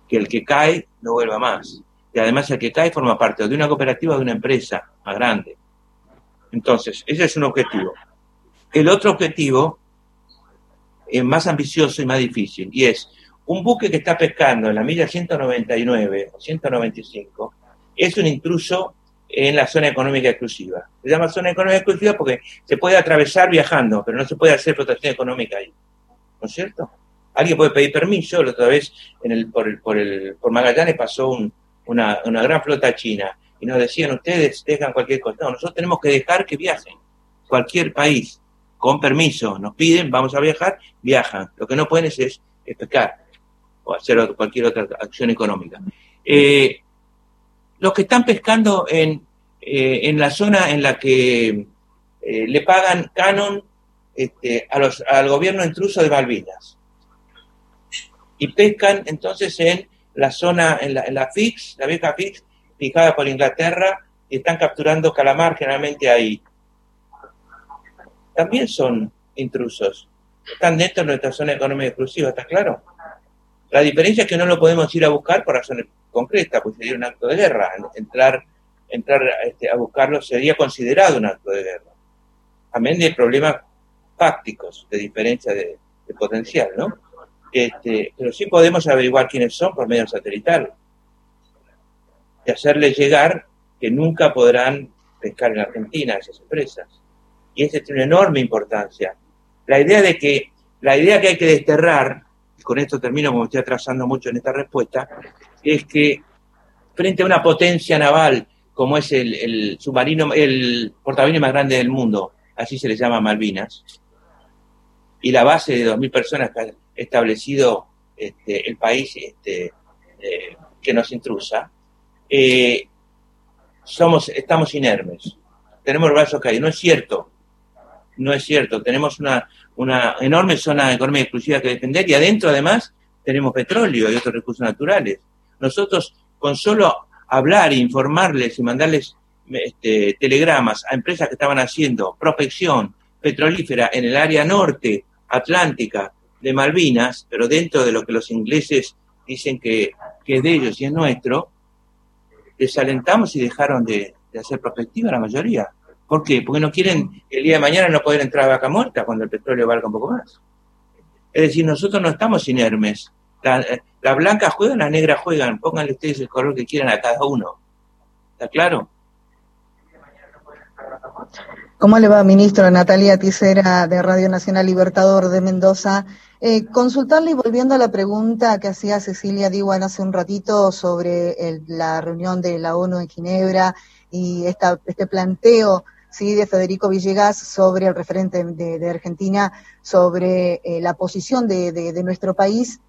que el que cae no vuelva más. Y además el que cae forma parte de una cooperativa o de una empresa más grande. Entonces, ese es un objetivo. El otro objetivo es más ambicioso y más difícil, y es un buque que está pescando en la milla 199 o 195, es un intruso en la zona económica exclusiva. Se llama zona económica exclusiva porque se puede atravesar viajando, pero no se puede hacer protección económica ahí. ¿No es cierto? Alguien puede pedir permiso, la otra vez en el, por, el, por, el, por Magallanes pasó una, una gran flota china y nos decían ustedes dejan cualquier cosa. No, nosotros tenemos que dejar que viajen. Cualquier país, con permiso, nos piden, vamos a viajar, viajan. Lo que no pueden es, es, pescar o hacer cualquier otra acción económica. Eh, los que están pescando en, eh, en la zona en la que eh, le pagan canon este, a los, al gobierno intruso de Malvinas, y pescan entonces en la zona, en la, en la Fix, la vieja Fix, fijada por Inglaterra, y están capturando calamar generalmente ahí. También son intrusos. Están dentro de nuestra zona económica exclusiva, ¿está claro? La diferencia es que no lo podemos ir a buscar por razones concretas, pues sería un acto de guerra. Entrar, entrar este, a buscarlo sería considerado un acto de guerra. Amén de problemas fácticos de diferencia de potencial, ¿no? Este, pero sí podemos averiguar quiénes son por medio satelital y hacerles llegar que nunca podrán pescar en Argentina esas empresas. Y eso tiene una enorme importancia. La idea de que, la idea que hay que desterrar, con esto termino como estoy atrasando mucho en esta respuesta, es que frente a una potencia naval como es el, submarino, el portaaviones más grande del mundo, así se le llama Malvinas, y la base de 2.000 personas establecido este, el país este, eh, que nos intrusa, eh, somos, estamos inermes, tenemos el brazo caído. No es cierto, no es cierto. Tenemos una, una enorme zona económica exclusiva que defender y adentro además tenemos petróleo y otros recursos naturales. Nosotros con solo hablar, informarles y mandarles este, telegramas a empresas que estaban haciendo prospección petrolífera en el área norte atlántica de Malvinas, pero dentro de lo que los ingleses dicen que, es de ellos y es nuestro, desalentamos y dejaron de, hacer prospectiva la mayoría. ¿Por qué? Porque no quieren el día de mañana no poder entrar a vaca muerta cuando el petróleo valga un poco más. Es decir, nosotros no estamos inermes. Las la blancas juegan, las negras juegan. Pónganle ustedes el color que quieran a cada uno. ¿Está claro? ¿Cómo le va, ministro? Natalia Ticera, de Radio Nacional Libertador de Mendoza. Eh, consultarle y volviendo a la pregunta que hacía Cecilia Diwan hace un ratito sobre la reunión de la ONU en Ginebra y esta, este planteo ¿sí? de Federico Villegas sobre el referente de, Argentina, sobre eh, la posición de, nuestro país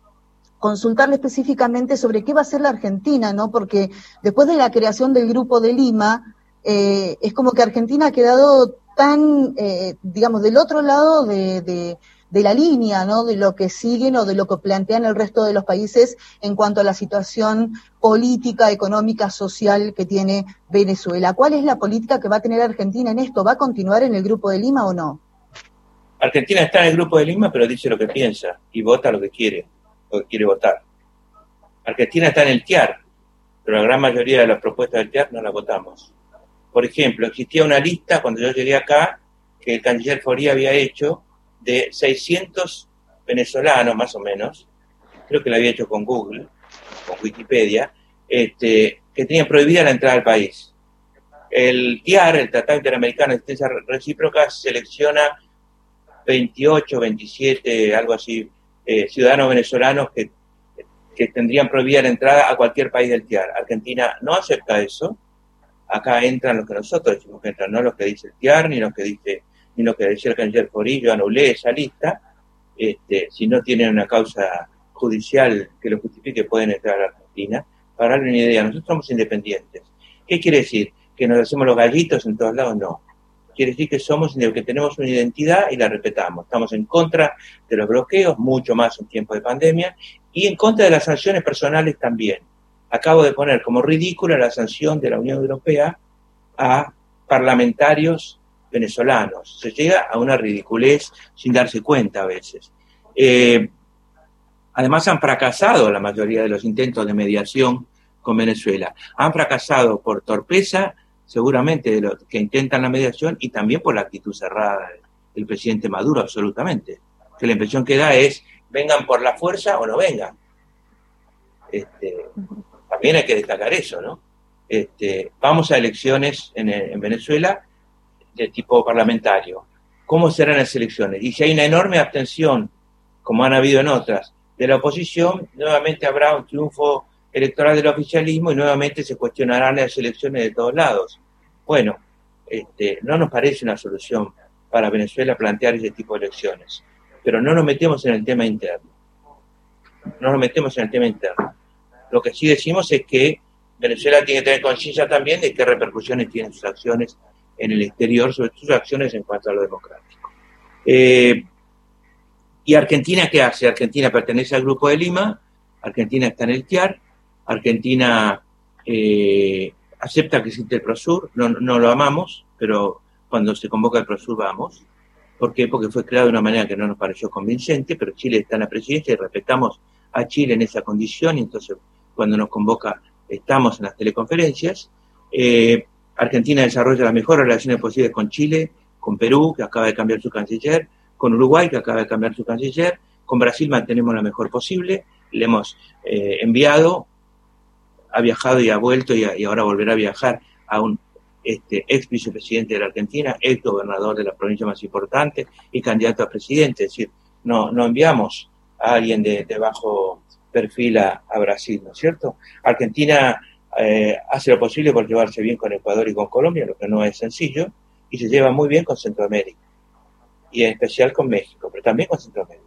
consultarle específicamente sobre qué va a hacer la Argentina, ¿no? Porque después de la creación del Grupo de Lima, eh, es como que Argentina ha quedado tan, eh, digamos, del otro lado de, de, la línea, ¿no? De lo que siguen o de lo que plantean el resto de los países en cuanto a la situación política, económica, social que tiene Venezuela. ¿Cuál es la política que va a tener Argentina en esto? ¿Va a continuar en el Grupo de Lima o no? Argentina está en el grupo de Lima, pero dice lo que piensa y vota lo que quiere, lo que quiere votar. Argentina está en el TIAR, pero la gran mayoría de las propuestas del TIAR no las votamos. Por ejemplo, existía una lista cuando yo llegué acá que el canciller Foría había hecho de 600 venezolanos, más o menos, creo que lo había hecho con Google, con Wikipedia, este, que tenían prohibida la entrada al país. El TIAR, el Tratado Interamericano de Asistencia Recíproca, selecciona 28, 27, algo así, eh, ciudadanos venezolanos que, que tendrían prohibida la entrada a cualquier país del TIAR. Argentina no acepta eso. Acá entran los que nosotros decimos que entran, no los que dice el TIAR, ni los que dice, ni lo que decía el canciller Forillo, anulé esa lista. Este, si no tienen una causa judicial que lo justifique, pueden entrar a la Argentina. Para darle una idea, nosotros somos independientes. ¿Qué quiere decir? ¿Que nos hacemos los gallitos en todos lados? No quiere decir que somos que tenemos una identidad y la respetamos. Estamos en contra de los bloqueos, mucho más en tiempo de pandemia, y en contra de las sanciones personales también. Acabo de poner como ridícula la sanción de la Unión Europea a parlamentarios venezolanos. Se llega a una ridiculez sin darse cuenta a veces. Eh, además han fracasado la mayoría de los intentos de mediación con Venezuela. Han fracasado por torpeza seguramente de los que intentan la mediación y también por la actitud cerrada del presidente Maduro, absolutamente. Que la impresión que da es, vengan por la fuerza o no vengan. Este, también hay que destacar eso, ¿no? Este, vamos a elecciones en, en Venezuela de tipo parlamentario. ¿Cómo serán las elecciones? Y si hay una enorme abstención, como han habido en otras, de la oposición, nuevamente habrá un triunfo electoral del oficialismo y nuevamente se cuestionarán las elecciones de todos lados. Bueno, este, no nos parece una solución para Venezuela plantear ese tipo de elecciones, pero no nos metemos en el tema interno. No nos metemos en el tema interno. Lo que sí decimos es que Venezuela tiene que tener conciencia también de qué repercusiones tienen sus acciones en el exterior, sobre sus acciones en cuanto a lo democrático. Eh, ¿Y Argentina qué hace? Argentina pertenece al Grupo de Lima, Argentina está en el TIAR, Argentina eh, acepta que existe el PROSUR, no, no lo amamos, pero cuando se convoca el PROSUR vamos. ¿Por qué? Porque fue creado de una manera que no nos pareció convincente, pero Chile está en la presidencia y respetamos a Chile en esa condición, y entonces cuando nos convoca estamos en las teleconferencias. Eh, Argentina desarrolla las mejores relaciones posibles con Chile, con Perú, que acaba de cambiar su canciller, con Uruguay, que acaba de cambiar su canciller, con Brasil mantenemos la mejor posible, le hemos eh, enviado ha viajado y ha vuelto y, ahora volverá a viajar a un este, ex vicepresidente de la Argentina, ex gobernador de la provincia más importante y candidato a presidente. Es decir, no, no enviamos a alguien de, bajo perfil a, Brasil, ¿no es cierto? Argentina eh, hace lo posible por llevarse bien con Ecuador y con Colombia, lo que no es sencillo, y se lleva muy bien con Centroamérica, y en especial con México, pero también con Centroamérica.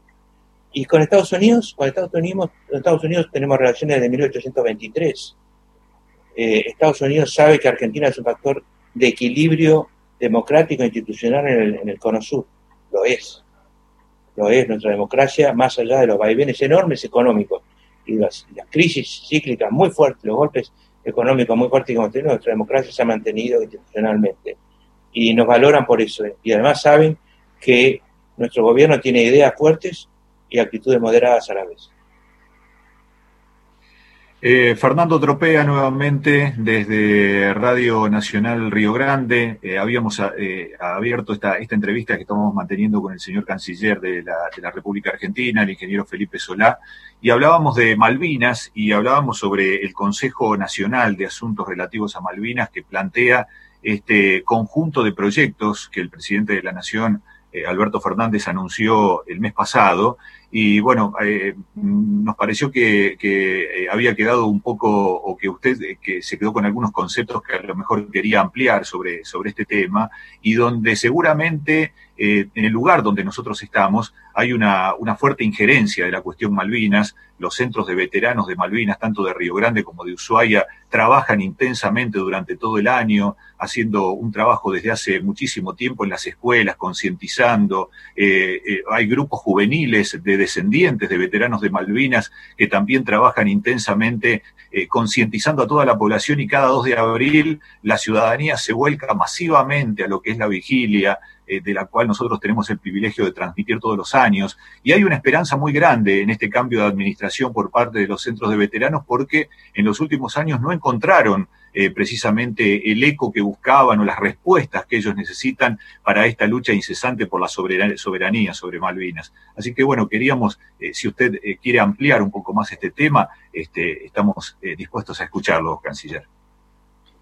Y con Estados Unidos, con Estados Unidos, Estados Unidos tenemos relaciones de 1823. Eh, Estados Unidos sabe que Argentina es un factor de equilibrio democrático e institucional en el, Cono Sur. Lo es. Lo es nuestra democracia, más allá de los vaivenes enormes económicos y las, crisis cíclicas muy fuertes, los golpes económicos muy que hemos tenido, nuestra democracia se ha mantenido institucionalmente. Y nos valoran por eso. Y además saben que nuestro gobierno tiene ideas fuertes y actitudes moderadas a la vez. Eh, Fernando Tropea nuevamente desde Radio Nacional Río Grande. Eh, habíamos eh, abierto esta, esta entrevista que estamos manteniendo con el señor canciller de la, de la, República Argentina, el ingeniero Felipe Solá, y hablábamos de Malvinas y hablábamos sobre el Consejo Nacional de Asuntos Relativos a Malvinas que plantea este conjunto de proyectos que el presidente de la Nación eh, Alberto Fernández anunció el mes pasado. Y bueno, eh, nos pareció que, eh, había quedado un poco, o que usted que se quedó con algunos conceptos que a lo mejor quería ampliar sobre, sobre este tema, y donde seguramente en el lugar donde nosotros estamos hay una, fuerte injerencia de la cuestión Malvinas, los centros de veteranos de Malvinas, tanto de Río Grande como de Ushuaia, trabajan intensamente durante todo el año, haciendo un trabajo desde hace muchísimo tiempo en las escuelas, concientizando. Eh, eh, hay grupos juveniles de descendientes de veteranos de Malvinas que también trabajan intensamente eh, concientizando a toda la población y cada 2 de abril la ciudadanía se vuelca masivamente a lo que es la vigilia eh, de la cual nosotros tenemos el privilegio de transmitir todos los años. Y hay una esperanza muy grande en este cambio de administración por parte de los centros de veteranos porque en los últimos años no encontraron eh, precisamente el eco que buscaban o las respuestas que ellos necesitan para esta lucha incesante por la soberanía sobre Malvinas. Así que bueno, queríamos, eh, si usted quiere ampliar un poco más este tema, este, estamos dispuestos a escucharlo, canciller.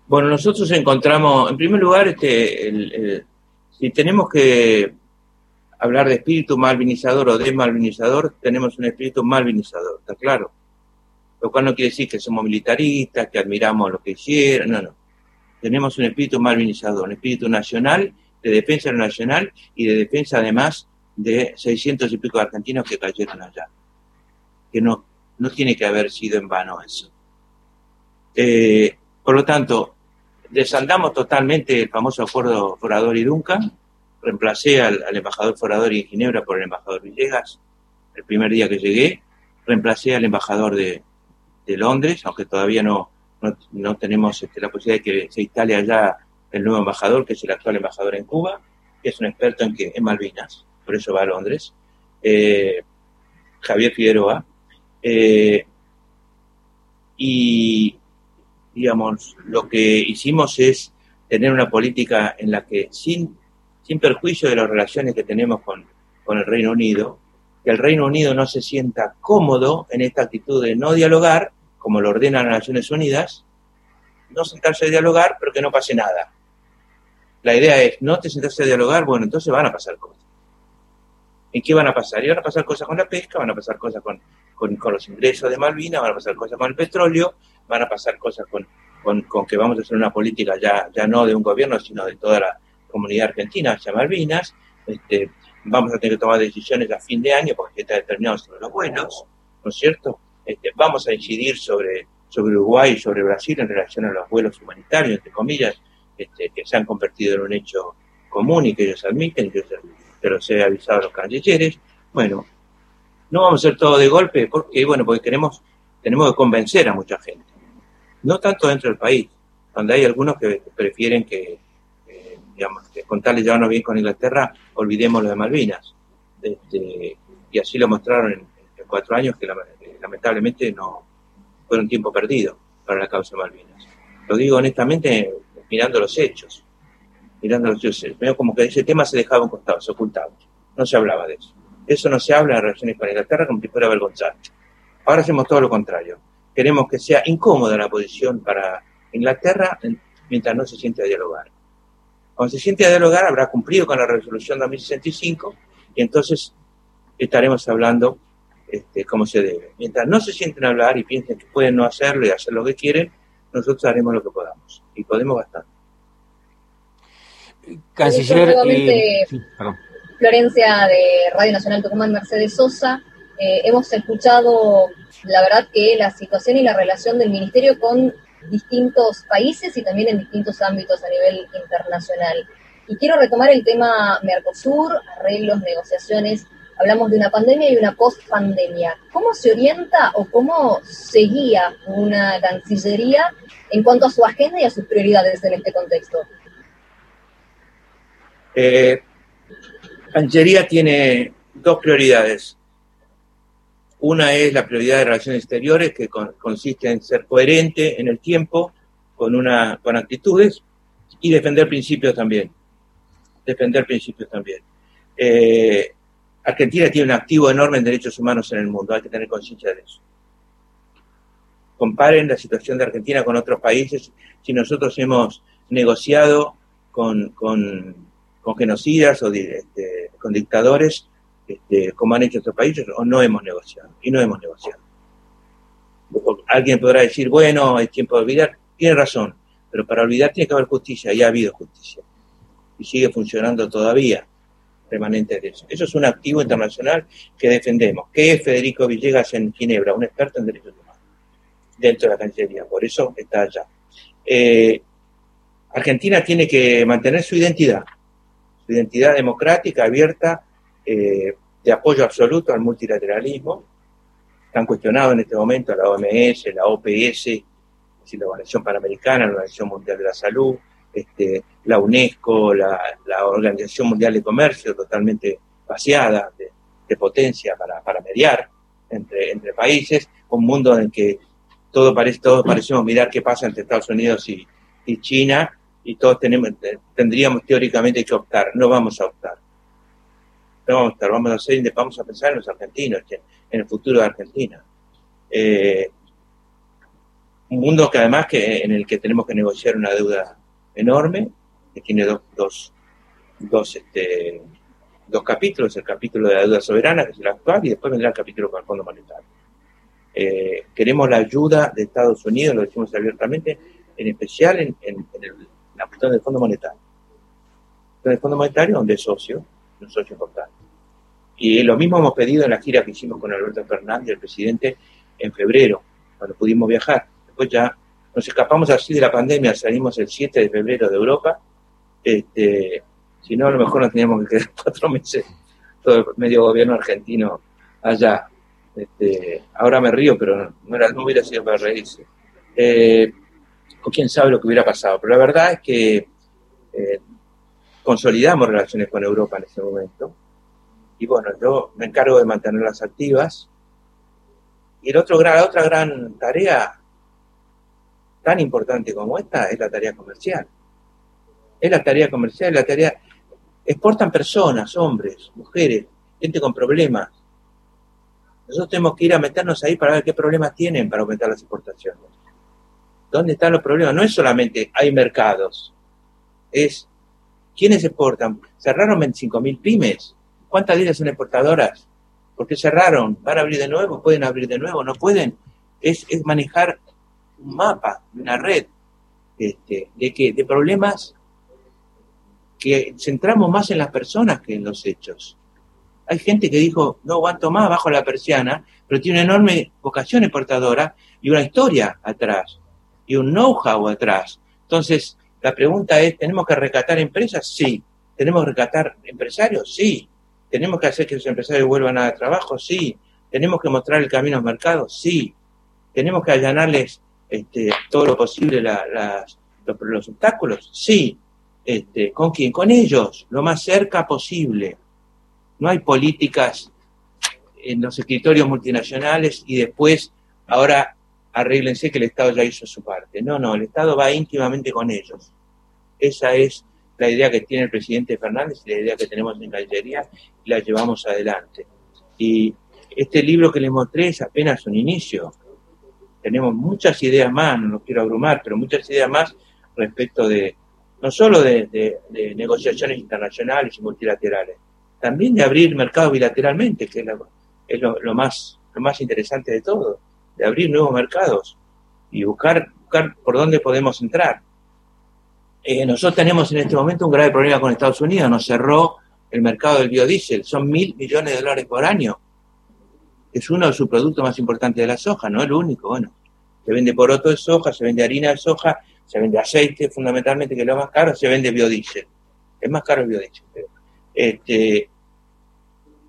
Bueno, nosotros encontramos, en primer lugar, este, si tenemos que hablar de espíritu malvinizador o desmalvinizador, tenemos un espíritu malvinizador, ¿está claro? lo cual no quiere decir que somos militaristas, que admiramos lo que hicieron, no, no. Tenemos un espíritu malvinizador, un espíritu nacional, de defensa nacional y de defensa además de 600 y pico de argentinos que cayeron allá. Que no, no tiene que haber sido en vano eso. Eh, por lo tanto, desandamos totalmente el famoso acuerdo Forador y Duncan, reemplacé al, embajador Forador y Ginebra por el embajador Villegas el primer día que llegué, reemplacé al embajador de, de Londres, aunque todavía no, no, tenemos este, la posibilidad de que se instale allá el nuevo embajador, que es el actual embajador en Cuba, que es un experto en, en Malvinas, por eso va a Londres, eh, Javier Figueroa. Eh, y, digamos, lo que hicimos es tener una política en la que, sin, sin perjuicio de las relaciones que tenemos con, con el Reino Unido, que el Reino Unido no se sienta cómodo en esta actitud de no dialogar, como lo ordenan las Naciones Unidas, no sentarse a dialogar, pero que no pase nada. La idea es, no te sentarse a dialogar, bueno, entonces van a pasar cosas. ¿En qué van a pasar? Y van a pasar cosas con la pesca, van a pasar cosas con, con, los ingresos de Malvinas, van a pasar cosas con el petróleo, van a pasar cosas con, con, que vamos a hacer una política ya, ya no de un gobierno, sino de toda la comunidad argentina hacia. Este, vamos a tener que tomar decisiones a fin de año porque está determinado sobre los vuelos, ¿no es cierto? Este, vamos a incidir sobre, sobre Uruguay y sobre Brasil en relación a los vuelos humanitarios, entre comillas, este, que se han convertido en un hecho común y que ellos admiten, que se los he avisado a los cancilleres. Bueno, no vamos a hacer todo de golpe porque, bueno, porque queremos, tenemos que convencer a mucha gente. No tanto dentro del país, donde hay algunos que prefieren que digamos, que con tal de llevarnos bien con Inglaterra, olvidemos lo de Malvinas. Este, y así lo mostraron en, cuatro años que lamentablemente no fueron tiempo perdido para la causa de Malvinas. Lo digo honestamente mirando los hechos, mirando los hechos. Veo como que ese tema se dejaba costado, se ocultaba. No se hablaba de eso. Eso no se habla en relaciones con Inglaterra como si fuera vergonzante. Ahora hacemos todo lo contrario. Queremos que sea incómoda la posición para Inglaterra mientras no se siente a dialogar. Cuando se siente a dialogar, habrá cumplido con la resolución 2065 y entonces estaremos hablando este, como se debe. Mientras no se sienten a hablar y piensen que pueden no hacerlo y hacer lo que quieren, nosotros haremos lo que podamos y podemos bastante. Canciller. Eh, Florencia de Radio Nacional Tucumán, Mercedes Sosa. Eh, hemos escuchado, la verdad, que la situación y la relación del Ministerio con distintos países y también en distintos ámbitos a nivel internacional. Y quiero retomar el tema Mercosur, arreglos, negociaciones. Hablamos de una pandemia y una post-pandemia. ¿Cómo se orienta o cómo seguía una Cancillería en cuanto a su agenda y a sus prioridades en este contexto? Eh, Cancillería tiene dos prioridades. Una es la prioridad de relaciones exteriores, que consiste en ser coherente en el tiempo, con, una, con actitudes, y defender principios también. Defender principios también. Eh, Argentina tiene un activo enorme en derechos humanos en el mundo, hay que tener conciencia de eso. Comparen la situación de Argentina con otros países. Si nosotros hemos negociado con, con, con genocidas o este, con dictadores, este, como han hecho otros países, o no hemos negociado. Y no hemos negociado. Alguien podrá decir, bueno, hay tiempo de olvidar. Tiene razón, pero para olvidar tiene que haber justicia, y ha habido justicia. Y sigue funcionando todavía remanente de eso. Eso es un activo internacional que defendemos. ¿Qué es Federico Villegas en Ginebra? Un experto en derechos humanos dentro de la Cancillería. Por eso está allá. Eh, Argentina tiene que mantener su identidad, su identidad democrática, abierta, eh, de apoyo absoluto al multilateralismo. Están cuestionados en este momento la OMS, la OPS, la Organización Panamericana, la Organización Mundial de la Salud, este, la UNESCO, la, Organización Mundial de Comercio, totalmente vaciada de, potencia para, para mediar entre, entre países, un mundo en que todo parece, todos parecemos mirar qué pasa entre Estados Unidos y, y China, y todos tenemos, tendríamos teóricamente que optar, no vamos a optar. No vamos a hacer, vamos a pensar en los argentinos, en el futuro de Argentina. Eh, un mundo que además que, en el que tenemos que negociar una deuda enorme, que tiene dos, dos, este, dos capítulos, el capítulo de la deuda soberana, que es el actual, y después vendrá el capítulo con el Fondo Monetario. Eh, queremos la ayuda de Estados Unidos, lo decimos abiertamente, en especial en, la cuestión del Fondo Monetario. el Fondo Monetario, donde es socio, un socio importante. Y lo mismo hemos pedido en la gira que hicimos con Alberto Fernández, el presidente, en febrero, cuando pudimos viajar. Después ya nos escapamos así de la pandemia, salimos el 7 de febrero de Europa. Este, si no, a lo mejor nos teníamos que quedar cuatro meses, todo el medio gobierno argentino allá. Este, ahora me río, pero no, era, no hubiera sido para reírse. Eh, o quién sabe lo que hubiera pasado. Pero la verdad es que eh, consolidamos relaciones con Europa en ese momento. Y bueno, yo me encargo de mantenerlas activas. Y el otro, la otra gran tarea, tan importante como esta, es la tarea comercial. Es la tarea comercial, la tarea... Exportan personas, hombres, mujeres, gente con problemas. Nosotros tenemos que ir a meternos ahí para ver qué problemas tienen para aumentar las exportaciones. ¿Dónde están los problemas? No es solamente hay mercados, es quiénes exportan. Cerraron 25.000 pymes. ¿Cuántas de ellas son exportadoras? Porque cerraron, van a abrir de nuevo, pueden abrir de nuevo, no pueden. Es, manejar un mapa, una red este, de, que, de problemas que centramos más en las personas que en los hechos. Hay gente que dijo, no aguanto más bajo la persiana, pero tiene una enorme vocación exportadora y una historia atrás y un know-how atrás. Entonces, la pregunta es, ¿tenemos que recatar empresas? Sí. ¿Tenemos que recatar empresarios? Sí. ¿Tenemos que hacer que los empresarios vuelvan a trabajo? Sí. ¿Tenemos que mostrar el camino al mercado? Sí. ¿Tenemos que allanarles este, todo lo posible los, obstáculos? Sí. Este, ¿Con quién? Con ellos, lo más cerca posible. No hay políticas en los escritorios multinacionales y después ahora arréglense que el Estado ya hizo su parte. No, no, el Estado va íntimamente con ellos. Esa es la idea que tiene el presidente Fernández y la idea que tenemos en Cancillería y la llevamos adelante. Y este libro que les mostré es apenas un inicio. Tenemos muchas ideas más, no los quiero abrumar, pero muchas ideas más respecto de, no solo de, negociaciones internacionales y multilaterales, también de abrir mercados bilateralmente, que es, lo, más, lo más interesante de todo de abrir nuevos mercados y buscar, buscar por dónde podemos entrar. Eh, nosotros tenemos en este momento un grave problema con Estados Unidos, nos cerró el mercado del biodiesel, son mil millones de dólares por año. Es uno de sus productos más importantes de la soja, no el único, bueno. Se vende poroto de soja, se vende harina de soja, se vende aceite fundamentalmente, que es lo más caro, se vende biodiesel. Es más caro el biodiesel. Este,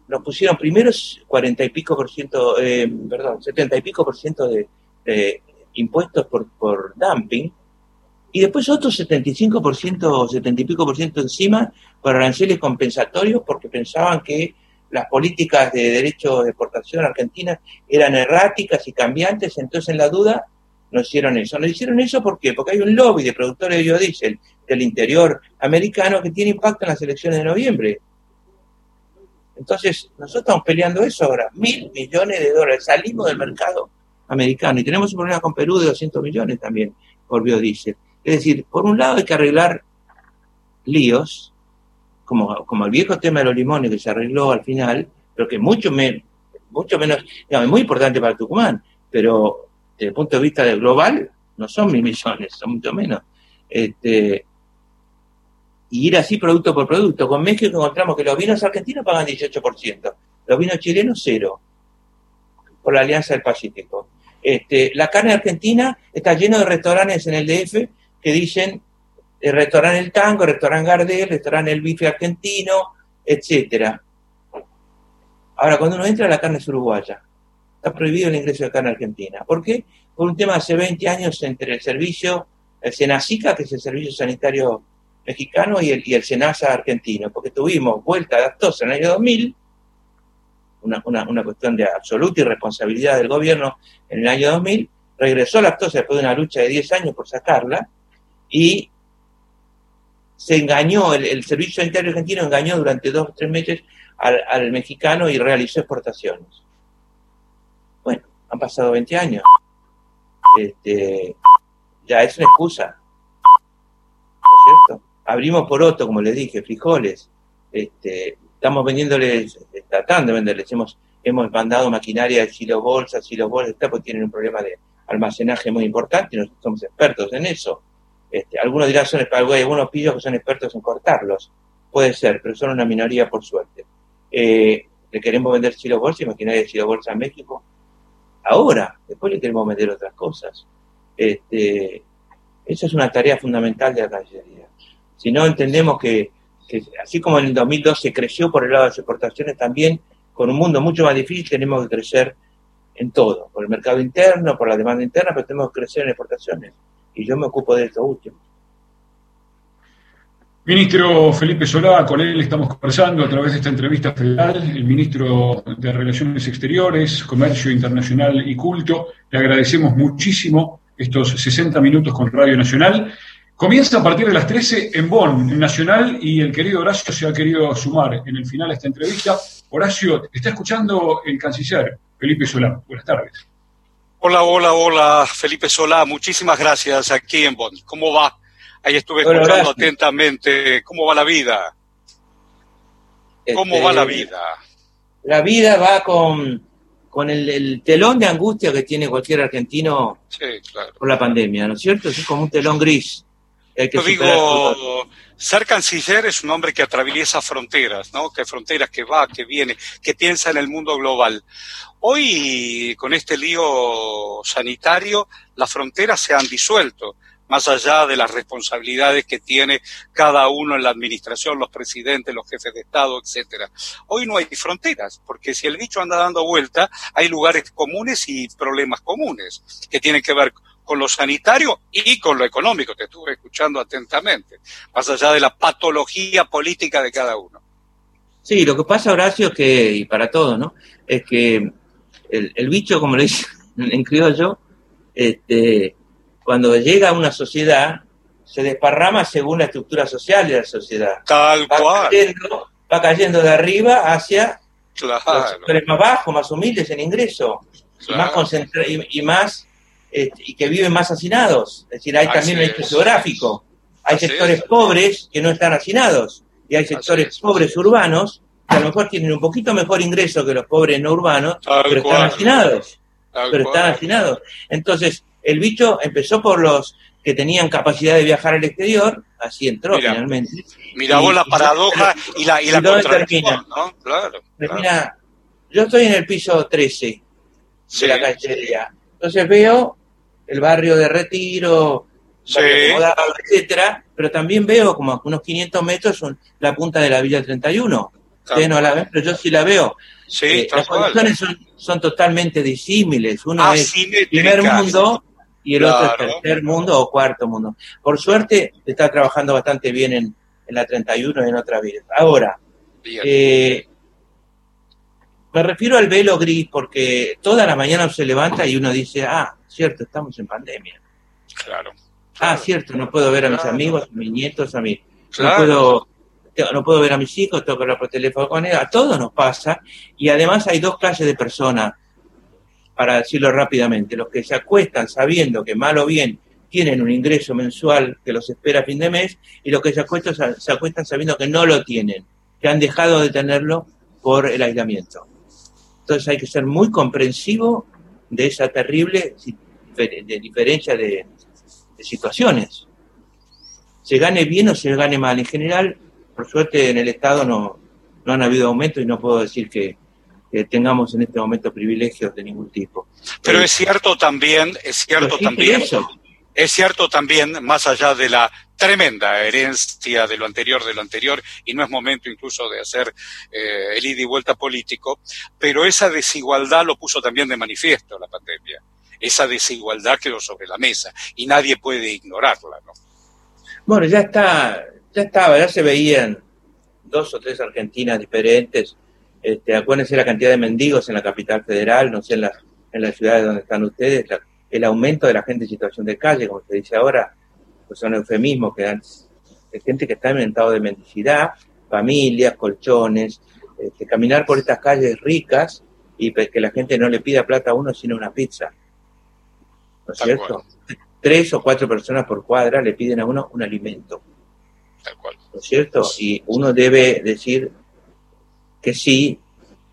nos pusieron primero 40 y pico por ciento, eh, perdón, 70 y pico por ciento de, impuestos por, por dumping, y después otro 75 por ciento, 70 y pico por ciento encima por aranceles compensatorios porque pensaban que las políticas de derecho de exportación argentina eran erráticas y cambiantes, entonces en la duda no hicieron eso. No hicieron eso ¿por qué? porque hay un lobby de productores de biodiesel del interior americano que tiene impacto en las elecciones de noviembre. Entonces, nosotros estamos peleando eso ahora, mil millones de dólares, salimos del mercado americano y tenemos un problema con Perú de 200 millones también por biodiesel. Es decir, por un lado hay que arreglar líos, como, como el viejo tema de los limones que se arregló al final, pero que mucho, mucho menos, digamos, es muy importante para Tucumán, pero desde el punto de vista global no son mil millones, son mucho menos. Este, y ir así producto por producto. Con México encontramos que los vinos argentinos pagan 18%, los vinos chilenos cero, por la Alianza del Pacífico. Este, la carne argentina está lleno de restaurantes en el DF que dicen el restaurante El Tango, el restaurante Gardel, el restaurante El Bife Argentino, etcétera. Ahora, cuando uno entra, la carne es uruguaya. Está prohibido el ingreso de carne argentina. ¿Por qué? Por un tema hace 20 años entre el servicio el Senacica, que es el Servicio Sanitario Mexicano, y el, y el Senasa argentino, porque tuvimos vuelta de actos en el año 2000, una, una, cuestión de absoluta irresponsabilidad del gobierno en el año 2000, regresó la actosa después de una lucha de 10 años por sacarla, y se engañó, el, Servicio Sanitario Argentino engañó durante dos o tres meses al, mexicano y realizó exportaciones. Bueno, han pasado 20 años. Este, ya es una excusa. ¿No es cierto? Abrimos por otro, como les dije, frijoles. Este, estamos vendiéndoles, tratando de venderles. Hemos, hemos mandado maquinaria de silo bolsas, silo bolsas, porque tienen un problema de almacenaje muy importante y nosotros somos expertos en eso. Este, algunos dirán, son, hay algunos pillos que son expertos en cortarlos. Puede ser, pero son una minoría por suerte. Eh, le queremos vender silo bolsa y maquinaria de silo bolsa a México. Ahora, después le queremos vender otras cosas. Este, esa es una tarea fundamental de la Cancillería. Si no entendemos que, así como en el 2012 creció por el lado de las exportaciones, también con un mundo mucho más difícil tenemos que crecer en todo, por el mercado interno, por la demanda interna, pero tenemos que crecer en exportaciones. Y yo me ocupo de esto último. Ministro Felipe Solá, con él estamos conversando a través de esta entrevista federal, el ministro de Relaciones Exteriores, Comercio Internacional y Culto. Le agradecemos muchísimo estos 60 minutos con Radio Nacional. Comienza a partir de las 13 en Bonn, en Nacional, y el querido Horacio se ha querido sumar en el final de esta entrevista. Horacio, está escuchando el canciller Felipe Solá. Buenas tardes. Hola, hola, hola, Felipe Solá. Muchísimas gracias aquí en Bonn. ¿Cómo va? Ahí estuve escuchando atentamente. ¿Cómo va la vida? ¿Cómo va la este, vida? La vida va con, con el, telón de angustia que tiene cualquier argentino por la pandemia, ¿no es cierto? Es como un telón gris. Yo digo, ser canciller es un hombre que atraviesa fronteras, ¿no? Que fronteras, que va, que viene, que piensa en el mundo global. Hoy, con este lío sanitario, las fronteras se han disuelto más allá de las responsabilidades que tiene cada uno en la administración, los presidentes, los jefes de Estado, etcétera. Hoy no hay fronteras, porque si el bicho anda dando vuelta, hay lugares comunes y problemas comunes que tienen que ver con lo sanitario y con lo económico, te estuve escuchando atentamente, más allá de la patología política de cada uno. Sí, lo que pasa, Horacio, es que, y para todos, ¿no? Es que el, bicho, como le dicen en criollo, este, cuando llega a una sociedad, se desparrama según la estructura social de la sociedad. Tal va cual. Cayendo, va cayendo de arriba hacia los sectores más bajos, más humildes en ingreso, y más concentrados y, más este, y que viven más hacinados. Es decir, hay también un hecho geográfico. Hay sectores pobres que no están hacinados y hay sectores pobres urbanos que a lo mejor tienen un poquito mejor ingreso que los pobres no urbanos, pero están hacinados. pero están hacinados. Entonces, el bicho empezó por los que tenían capacidad de viajar al exterior, así entró finalmente. Mira vos la paradoja y, la, y la termina? ¿no? Claro, termina, yo estoy en el piso 13 de la cachería. Entonces veo el barrio de Retiro, sí. etcétera, pero también veo como a unos 500 metros la punta de la Villa 31. Ustedes no la ven, pero yo sí la veo. Sí, eh, las condiciones son, son, totalmente disímiles. Uno es primer mundo y el otro es tercer mundo o cuarto mundo. Por suerte, está trabajando bastante bien en, la 31 y en otras vidas. Ahora, eh, me refiero al velo gris porque toda la mañana se levanta y uno dice, ah, cierto, estamos en pandemia. Claro. Ah, cierto, no puedo ver a mis amigos, a mis nietos, a mí. No puedo no puedo ver a mis hijos, tengo que hablar por teléfono con ellos, a todos nos pasa, y además hay dos clases de personas para decirlo rápidamente, los que se acuestan sabiendo que mal o bien tienen un ingreso mensual que los espera a fin de mes y los que se acuestan, se acuestan sabiendo que no lo tienen, que han dejado de tenerlo por el aislamiento. Entonces hay que ser muy comprensivo de esa terrible de diferencia de, situaciones. Se gane bien o se gane mal. En general, por suerte en el Estado no, no han habido aumentos y no puedo decir que, tengamos en este momento privilegios de ningún tipo. Pero es cierto también, es cierto también, es cierto también, más allá de la tremenda herencia de lo anterior, de lo anterior, y no es momento incluso de hacer eh, el ida y vuelta político, pero esa desigualdad lo puso también de manifiesto la pandemia esa desigualdad quedó sobre la mesa y nadie puede ignorarla. ¿no? Bueno, ya está, ya estaba, ya se veían dos o tres Argentinas diferentes. Este, acuérdense la cantidad de mendigos en la capital federal, no sé en las, en las ciudades donde están ustedes, el aumento de la gente en situación de calle, como se dice ahora, pues son eufemismos que dan gente que está en estado de mendicidad, familias, colchones, este, caminar por estas calles ricas y que la gente no le pida plata a uno sino una pizza. ¿No es cierto? Tres o cuatro personas por cuadra le piden a uno un alimento. ¿No es cierto? Y uno debe decir que sí,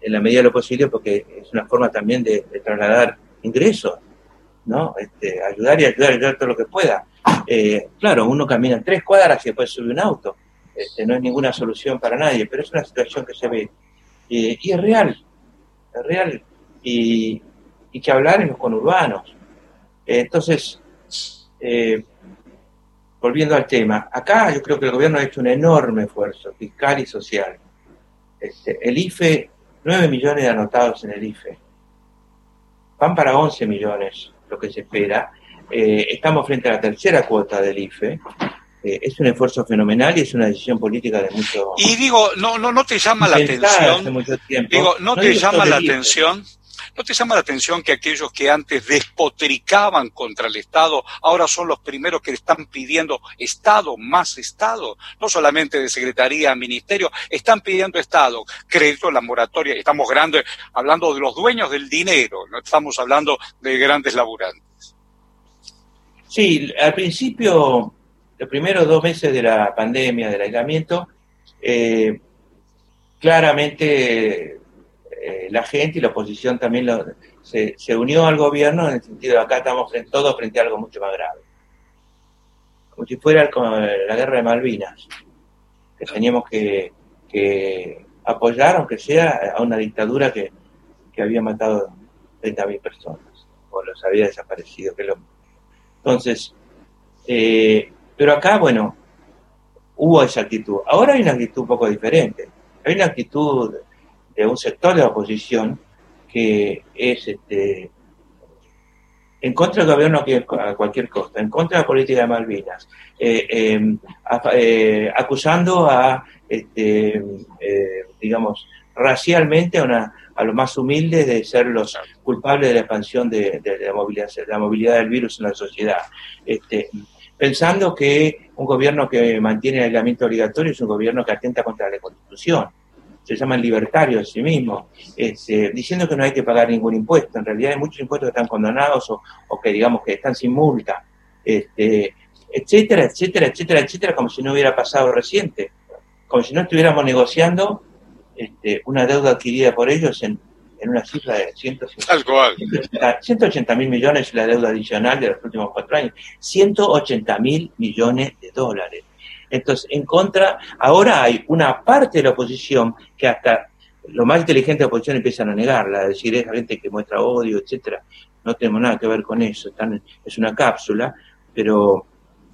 en la medida de lo posible, porque es una forma también de, trasladar ingresos, ¿no? Este, ayudar y ayudar, ayudar todo lo que pueda. Eh, claro, uno camina tres cuadras y después sube un auto. Este, no es ninguna solución para nadie, pero es una situación que se ve. y es real, es real. Y, y que hablar en los conurbanos. entonces, eh, volviendo al tema, acá yo creo que el gobierno ha hecho un enorme esfuerzo fiscal y social. Este, el IFE, 9 millones de anotados en el IFE. Van para 11 millones lo que se espera. Eh, estamos frente a la tercera cuota del IFE. Eh, es un esfuerzo fenomenal y es una decisión política de mucho. Y digo, no, no, no te llama la atención. Digo, no, te llama la atención. ¿No te llama la atención que aquellos que antes despotricaban contra el Estado ahora son los primeros que están pidiendo Estado más Estado? No solamente de Secretaría, Ministerio, están pidiendo Estado, crédito, la moratoria. Estamos grandes, hablando de los dueños del dinero, no estamos hablando de grandes laburantes. Sí, al principio los primeros dos meses de la pandemia, del aislamiento, eh, claramente eh, la gente y la oposición también se, unió al gobierno en el sentido de acá estamos en todos frente a algo mucho más grave. Como si fuera la guerra de Malvinas, que teníamos que, apoyar, aunque sea, a una dictadura que, había matado 30.000 personas, o los había desaparecido. Que lo... Entonces, eh, pero acá, bueno, hubo esa actitud. Ahora hay una actitud un poco diferente. Hay una actitud de un sector de la oposición que es este, en contra del gobierno a cualquier costa, en contra de la política de Malvinas, eh, em, eh, acusando a, este, eh, digamos, racialmente a, una, a los más humildes de ser los culpables de la expansión de, la, movilidad, de la movilidad del virus en la sociedad. Este, pensando que un gobierno que mantiene el aislamiento obligatorio es un gobierno que atenta contra la Constitución. Se llaman libertarios a sí mismos, este, diciendo que no hay que pagar ningún impuesto. En realidad hay muchos impuestos que están condonados o, que digamos que están sin multa, este, etcétera, etcétera, etcétera, etcétera, como si no hubiera pasado reciente, como si no estuviéramos negociando este, una deuda adquirida por ellos en en una cifra de 180 mil millones la deuda adicional de los últimos cuatro años, 180 mil millones de dólares. Entonces, en contra, ahora hay una parte de la oposición que hasta lo más inteligente de la oposición empiezan a negarla, a decir es gente que muestra odio, etcétera. No tenemos nada que ver con eso, están, es una cápsula, pero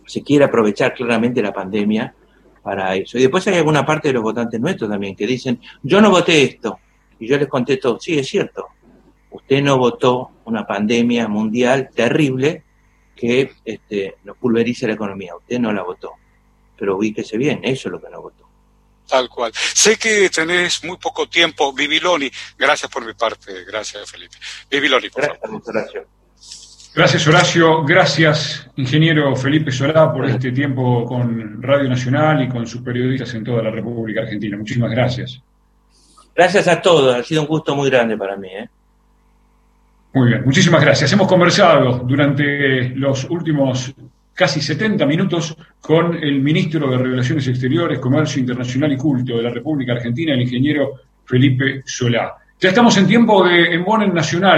se quiere aprovechar claramente la pandemia para eso. Y después hay alguna parte de los votantes nuestros también que dicen, yo no voté esto, y yo les contesto, sí, es cierto, usted no votó una pandemia mundial terrible que este, nos pulverice la economía, usted no la votó, pero ubíquese bien, eso es lo que no votó. Tal cual. Sé que tenés muy poco tiempo. Viviloni, gracias por mi parte. Gracias, Felipe. Viviloni, por gracias, favor. Horacio. Gracias, Horacio. Gracias, ingeniero Felipe Solá, por este tiempo con Radio Nacional y con sus periodistas en toda la República Argentina. Muchísimas gracias. Gracias a todos, ha sido un gusto muy grande para mí. ¿eh? Muy bien, muchísimas gracias. Hemos conversado durante los últimos casi 70 minutos con el ministro de Relaciones Exteriores, Comercio Internacional y Culto de la República Argentina, el ingeniero Felipe Solá. Ya estamos en tiempo de Embonen Nacional.